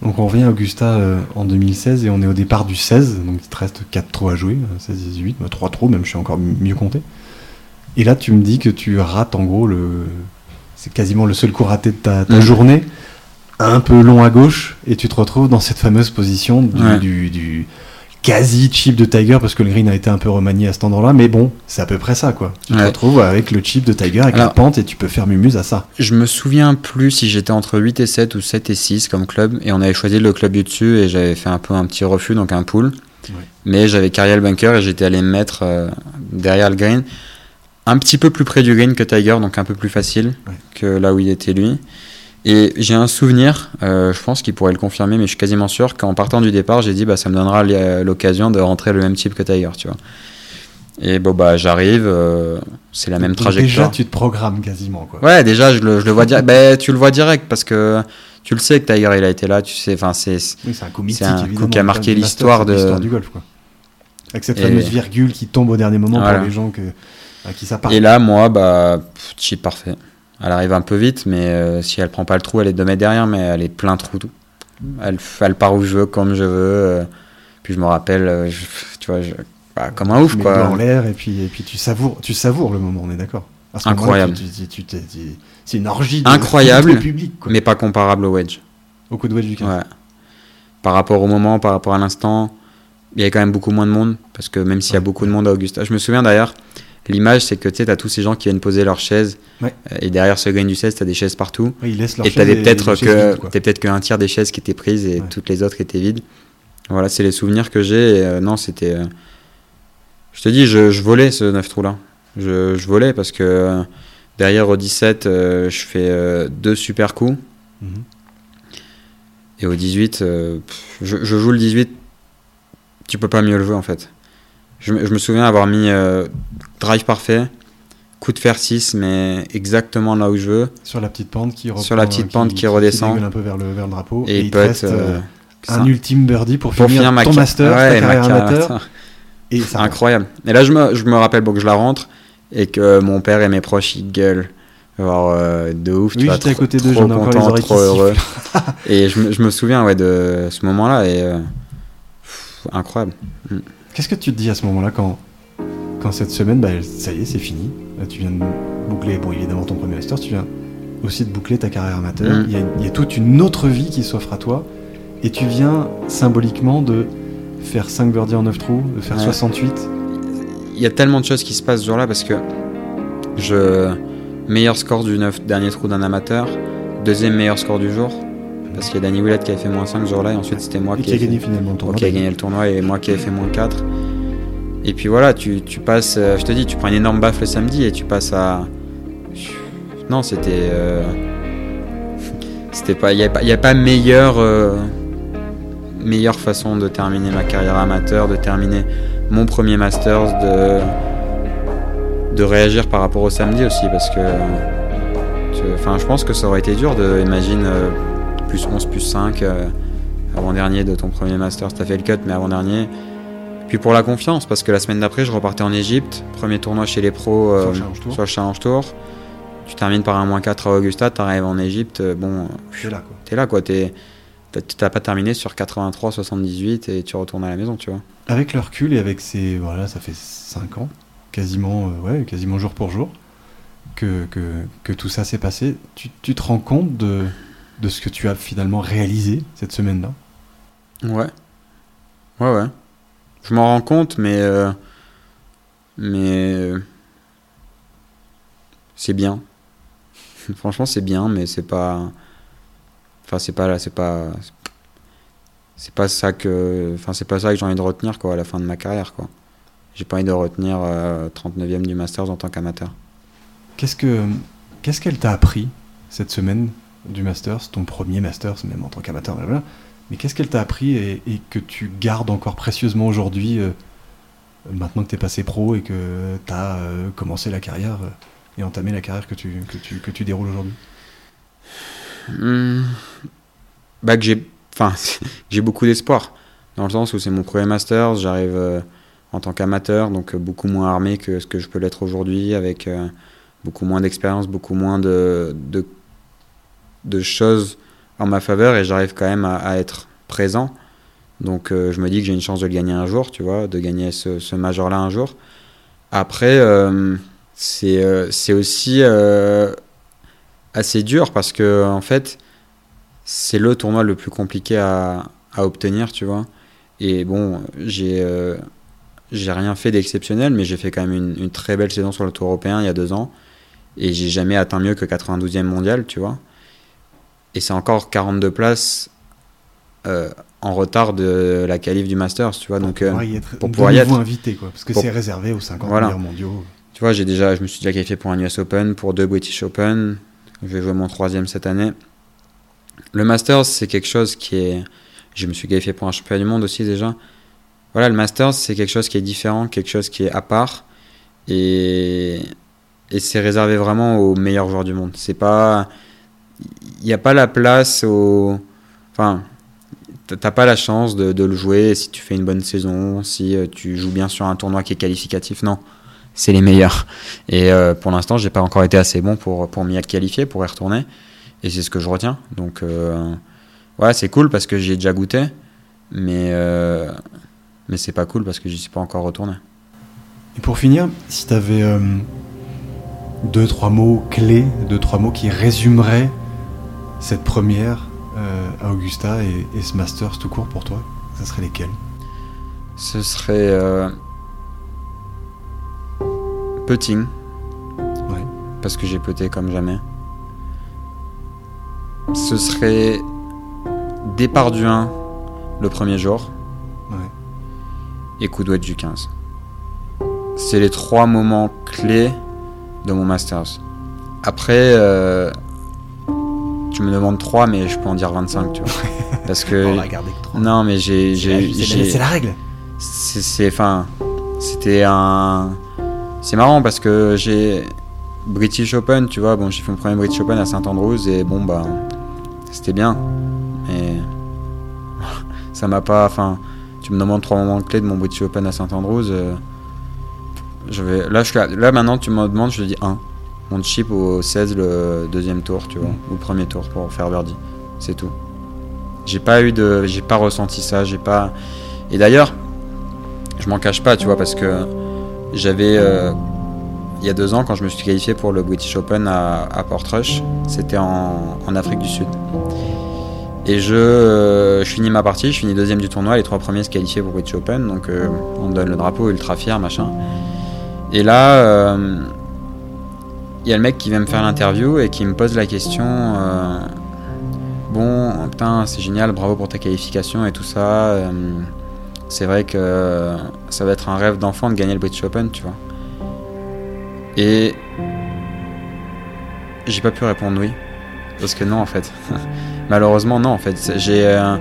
Donc on revient à Augusta euh, en 2016 et on est au départ du 16, donc il te reste 4 trous à jouer, euh, 16 et 18, 3 trous même, je suis encore mieux compté. Et là tu me dis que tu rates en gros le... C'est quasiment le seul coup raté de ta, ta journée, un peu long à gauche, et tu te retrouves dans cette fameuse position du, Ouais. du- du quasi chip de Tiger, parce que le green a été un peu remanié à cet endroit-là, mais bon, c'est à peu près ça quoi. Tu te retrouves avec le chip de Tiger, avec la pente, et tu peux faire mumuse à ça. Je me souviens plus si j'étais entre 8 et 7 ou 7 et 6 comme club et on avait choisi le club du dessus et j'avais fait un peu un petit refus donc un pool. Ouais. Mais j'avais carrié le bunker et j'étais allé me mettre euh, derrière le green un petit peu plus près du green que Tiger donc un peu plus facile Ouais. que là où il était lui. Et j'ai un souvenir, euh, je pense qu'il pourrait le confirmer, mais je suis quasiment sûr qu'en partant du départ, j'ai dit bah ça me donnera l'occasion de rentrer le même type que Tiger, tu vois. Et bon bah j'arrive, euh, c'est la même Donc trajectoire. Déjà tu te programmes quasiment quoi. Ouais, déjà, je le, je le vois direct. Ben, tu le vois direct parce que tu le sais que Tiger, il a été là. Tu sais, enfin, c'est. Oui, c'est un coup mythique, C'est un coup qui a marqué l'histoire de- du golf, quoi. Avec cette Et- fameuse virgule qui tombe au dernier moment Voilà. pour les gens que, à qui ça parle. Et là, moi, bah, pff, chip parfait. Elle arrive un peu vite, mais euh, si elle prend pas le trou, elle est 2 mètres derrière, mais elle est plein trou. tout. Elle, elle part où je veux, comme je veux. euh, puis je me rappelle, euh, je- tu vois, je- bah, comme un tu ouf, le doigt en quoi. l'air et puis, et puis tu, savoures, tu savoures le moment, on est d'accord? Incroyable. tu- tu- tu- tu- tu- C'est une orgie de Incroyable, de public, quoi. Mais pas comparable au wedge. Au coup de wedge du 15. Ouais. Par rapport au moment, par rapport à l'instant, il y avait quand même beaucoup moins de monde. Parce que même s'il y a beaucoup de monde à Augusta, je me souviens d'ailleurs, l'image c'est que tu as tous ces gens qui viennent poser leurs chaises. Ouais. euh, Et derrière ce green du 16, tu as des chaises partout. Ouais, ils laissent leur et tu peut-être que, peut-être qu'un tiers des chaises qui étaient prises et Ouais. toutes les autres étaient vides. Voilà, c'est les souvenirs que j'ai. euh, non, c'était. euh, Je te dis, je, je volais ce 9 trous là. Je, je volais parce que euh, derrière au 17, euh, je fais deux super coups. Mhm. Et au 18, euh, pff, je, je joue le 18, tu peux pas mieux le jouer en fait. Je, me- je me souviens avoir mis euh, drive parfait, coup de fer 6, mais exactement là où je veux. Sur la petite pente qui reprend, Sur la petite pente qui redescend. un peu vers le, vers le drapeau. Et, Et, il peut reste être. euh, euh, un ultime birdie pour, pour finir, finir ma ton master, ouais, ta ma carrière amateur. Et ça Incroyable. Et là, je me, je me rappelle bon, que je la rentre et que mon père et mes proches ils gueulent. Euh, de ouf, Oui, tu vois, à trop- côté d'eux, trop encore les content, trop heureux. et je me, je me souviens ouais, de ce moment-là et euh, pff, incroyable. Qu'est-ce que tu te dis à ce moment-là quand, quand cette semaine, bah, ça y est, c'est fini? Là, Tu viens de boucler, bon, évidemment, ton premier Masters, tu viens aussi de boucler ta carrière amateur. Mm. Il y, a, il y a toute une autre vie qui s'offre à toi. Et tu viens symboliquement de faire 5 birdies en 9 trous, de faire Ouais. 68. Il y a tellement de choses qui se passent ce jour-là parce que je meilleur score du 9 dernier trou d'un amateur, deuxième meilleur score du jour parce qu'il y a Danny Willett qui avait fait moins 5 ce jour-là et ensuite c'était moi et qui, qui a fait- gagné finalement le tournoi. qui a gagné le tournoi et moi qui ai fait moins 4. Et puis voilà, tu, tu passes, euh, je te dis, tu prends une énorme baffe le samedi et tu passes à. Non, c'était. euh, C'était pas. Il n'y a, pas- y a pas meilleure. euh, meilleure façon de terminer ma carrière amateur, de terminer mon premier Masters, de. de réagir par rapport au samedi aussi, parce que. Enfin, je pense que ça aurait été dur de. Imagine, plus 11, plus 5, euh, avant-dernier de ton premier Masters, t'as fait le cut, mais avant-dernier. Puis pour la confiance, parce que la semaine d'après, je repartais en Égypte, premier tournoi chez les pros euh, Sur le Challenge Tour. Tu termines par un moins 4 à Augusta, t'arrives en Égypte, euh, bon, C'est là, quoi. t'es là quoi, t'es- t'as- t'as pas terminé sur 83, 78 et tu retournes à la maison, tu vois. Avec le recul et avec ces. Voilà, ça fait 5 ans, quasiment, euh, ouais, quasiment jour pour jour, que, que, que tout ça s'est passé. Tu, tu te rends compte de, de ce que tu as finalement réalisé cette semaine-là Ouais. Ouais, ouais. Je m'en rends compte, mais. euh, mais. euh, c'est bien. Franchement, c'est bien, mais c'est pas. Enfin, c'est pas là, c'est pas. C'est pas ça que. Enfin, c'est pas ça que j'ai envie de retenir, quoi, à la fin de ma carrière, quoi. J'ai pas envie de retenir euh, 39e du Masters en tant qu'amateur. Qu'est-ce que qu'est-ce qu'elle t'a appris cette semaine? Du Masters, ton premier Masters, même en tant qu'amateur. Mais qu'est-ce qu'elle t'a appris et, que tu gardes encore précieusement aujourd'hui, euh, maintenant que t'es passé pro et que t'as euh, commencé la carrière euh, et entamé la carrière que tu, que tu, que tu déroules aujourd'hui? Hmm. Bah j'ai, enfin, j'ai beaucoup d'espoir dans le sens où c'est mon premier Masters, j'arrive euh, en tant qu'amateur, donc beaucoup moins armé que ce que je peux l'être aujourd'hui, avec beaucoup moins d'expérience, beaucoup moins de, de choses en ma faveur, et j'arrive quand même à, être présent. Donc euh, je me dis que j'ai une chance de le gagner un jour, tu vois, de gagner ce, ce major-là un jour. Après, euh, c'est euh, c'est aussi assez dur parce que en fait c'est le tournoi le plus compliqué à, à obtenir tu vois et bon j'ai j'ai rien fait d'exceptionnel mais j'ai fait quand même une, une très belle saison sur le tour européen il y a deux ans et j'ai jamais atteint mieux que 92e mondial tu vois et c'est encore 42 places euh, en retard de la qualif du Masters tu vois donc euh, pouvoir y être, pour pouvoir y être. invité, quoi, parce que Pour- c'est réservé aux 50 Voilà. meilleurs mondiaux. Tu vois, j'ai déjà, je me suis déjà qualifié pour un US Open, pour deux British Open. Je vais jouer mon troisième cette année. Le Masters, c'est quelque chose qui est. Je me suis qualifié pour un championnat du monde aussi déjà. Voilà, le Masters, c'est quelque chose qui est différent, quelque chose qui est à part. Et, et c'est réservé vraiment aux meilleurs joueurs du monde. C'est pas. Il n'y a pas la place au. Enfin. T'as pas la chance de, le jouer si tu fais une bonne saison, si euh, tu joues bien sur un tournoi qui est qualificatif. Non c'est les meilleurs. Et euh, pour l'instant, j'ai pas encore été assez bon pour, pour m'y qualifier, pour y retourner. Et c'est ce que je retiens. Donc, euh, ouais, c'est cool parce que j'y ai déjà goûté. Mais, euh, mais c'est pas cool parce que j'y suis pas encore retourné. Et pour finir, si tu avais deux, trois mots clés, deux, trois mots qui résumeraient cette première euh, à Augusta et, et ce Masters tout court pour toi, ça serait lesquels? Ce serait. euh, putting. Ouais. Parce que j'ai puté comme jamais. Ce serait départ du 1 le premier jour. Ouais. et coup d'ouette du 15. C'est les trois moments clés de mon Masters. Après, euh, tu me demandes 3, mais je peux en dire 25, tu vois. Parce que. On a gardé que 3. Non, mais j'ai. C'est la règle. C'est. Enfin. C'était un. C'est marrant parce que j'ai. British Open, tu vois. Bon, j'ai fait mon premier British Open à Saint-Andrews et bon, bah. C'était bien. Mais. ça m'a pas. Enfin. Tu me demandes 3 moments clés de mon British Open à Saint-Andrews. Euh, je vais, là, je, là, maintenant, tu me demandes, je dis 1. On chip au 16 le deuxième tour, tu vois, ou premier tour pour faire birdie. C'est tout. J'ai pas eu de, j'ai pas ressenti ça, j'ai pas. Et d'ailleurs, je m'en cache pas, tu vois, parce que j'avais euh, il y a deux ans quand je me suis qualifié pour le British Open à, Portrush, c'était en, Afrique du Sud. Et je, euh, je, finis ma partie, je finis deuxième du tournoi, les trois premiers se qualifiaient pour British Open, donc euh, on donne le drapeau ultra fier, machin. Et là, euh, il y a le mec qui vient me faire l'interview et qui me pose la question. euh, Bon, putain, c'est génial, bravo pour ta qualification et tout ça. euh, c'est vrai que ça va être un rêve d'enfant de gagner le British Open, tu vois. Et j'ai pas pu répondre oui. Parce que non, en fait. Malheureusement, non, en fait. J'ai euh,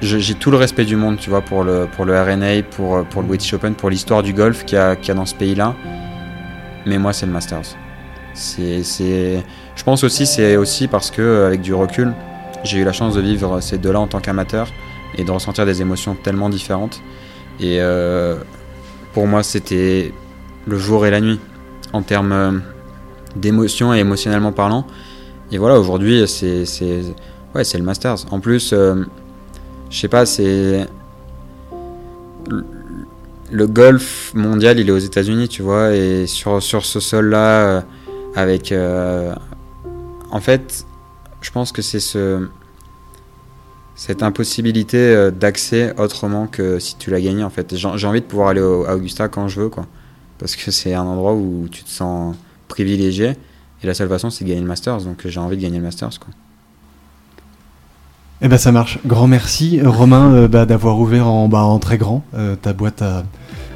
j'ai tout le respect du monde, tu vois, pour le, pour le RNA, pour, pour le British Open, pour l'histoire du golf qu'il y, a, dans ce pays-là. Mais moi, c'est le Masters. C'est, je pense aussi, c'est aussi parce que, avec du recul, j'ai eu la chance de vivre ces deux-là en tant qu'amateur et de ressentir des émotions tellement différentes. Et euh, pour moi, c'était le jour et la nuit en termes euh, d'émotions et émotionnellement parlant. Et voilà, aujourd'hui, c'est, ouais, le Masters. En plus, euh, je sais pas, c'est. Le golf mondial, il est aux États-Unis, tu vois, et sur, sur ce sol-là, avec. en fait, je pense que c'est ce cette impossibilité euh, d'accès autrement que si tu l'as gagné en fait. J'ai envie de pouvoir aller à Augusta quand je veux quoi. Parce que c'est un endroit où tu te sens privilégié et la seule façon c'est de gagner le Masters donc j'ai envie de gagner le Masters quoi. Eh ben ça marche. Grand merci Romain euh, bah, d'avoir ouvert en, bah, très grand euh, ta boîte à,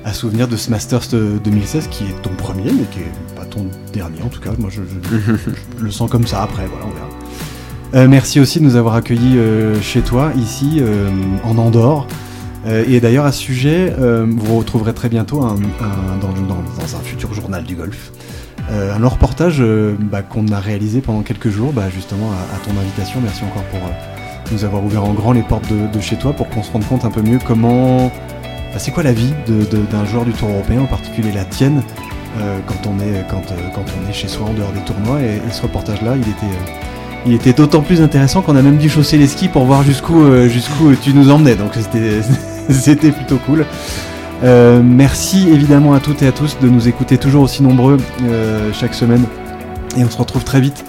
à souvenirs de ce Masters 2016 qui est ton premier mais qui est pas ton dernier en tout cas. Moi je, le sens comme ça après voilà on verra. Euh, merci aussi de nous avoir accueillis euh, chez toi, ici, euh, en Andorre. et d'ailleurs, à ce sujet, vous retrouverez très bientôt dans, un futur journal du golf. un reportage bah, qu'on a réalisé pendant quelques jours, bah, justement à, ton invitation. Merci encore pour nous avoir ouvert en grand les portes de, chez toi pour qu'on se rende compte un peu mieux comment. C'est quoi la vie d'un joueur du Tour européen, en particulier la tienne, quand, on est, quand, quand on est chez soi en dehors des tournois. Et, et ce reportage-là, il était il était d'autant plus intéressant qu'on a même dû chausser les skis pour voir jusqu'où euh, jusqu'où tu nous emmenais. Donc c'était plutôt cool. Euh, merci évidemment à toutes et à tous de nous écouter toujours aussi nombreux euh, chaque semaine. Et on se retrouve très vite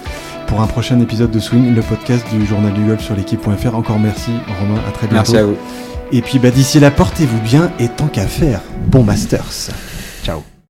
pour un prochain épisode de Swing, le podcast du journal du golf sur l'équipe.fr. Encore merci Romain, à très bientôt. Merci à vous. Et puis bah, d'ici là, portez-vous bien et tant qu'à faire, bon Masters.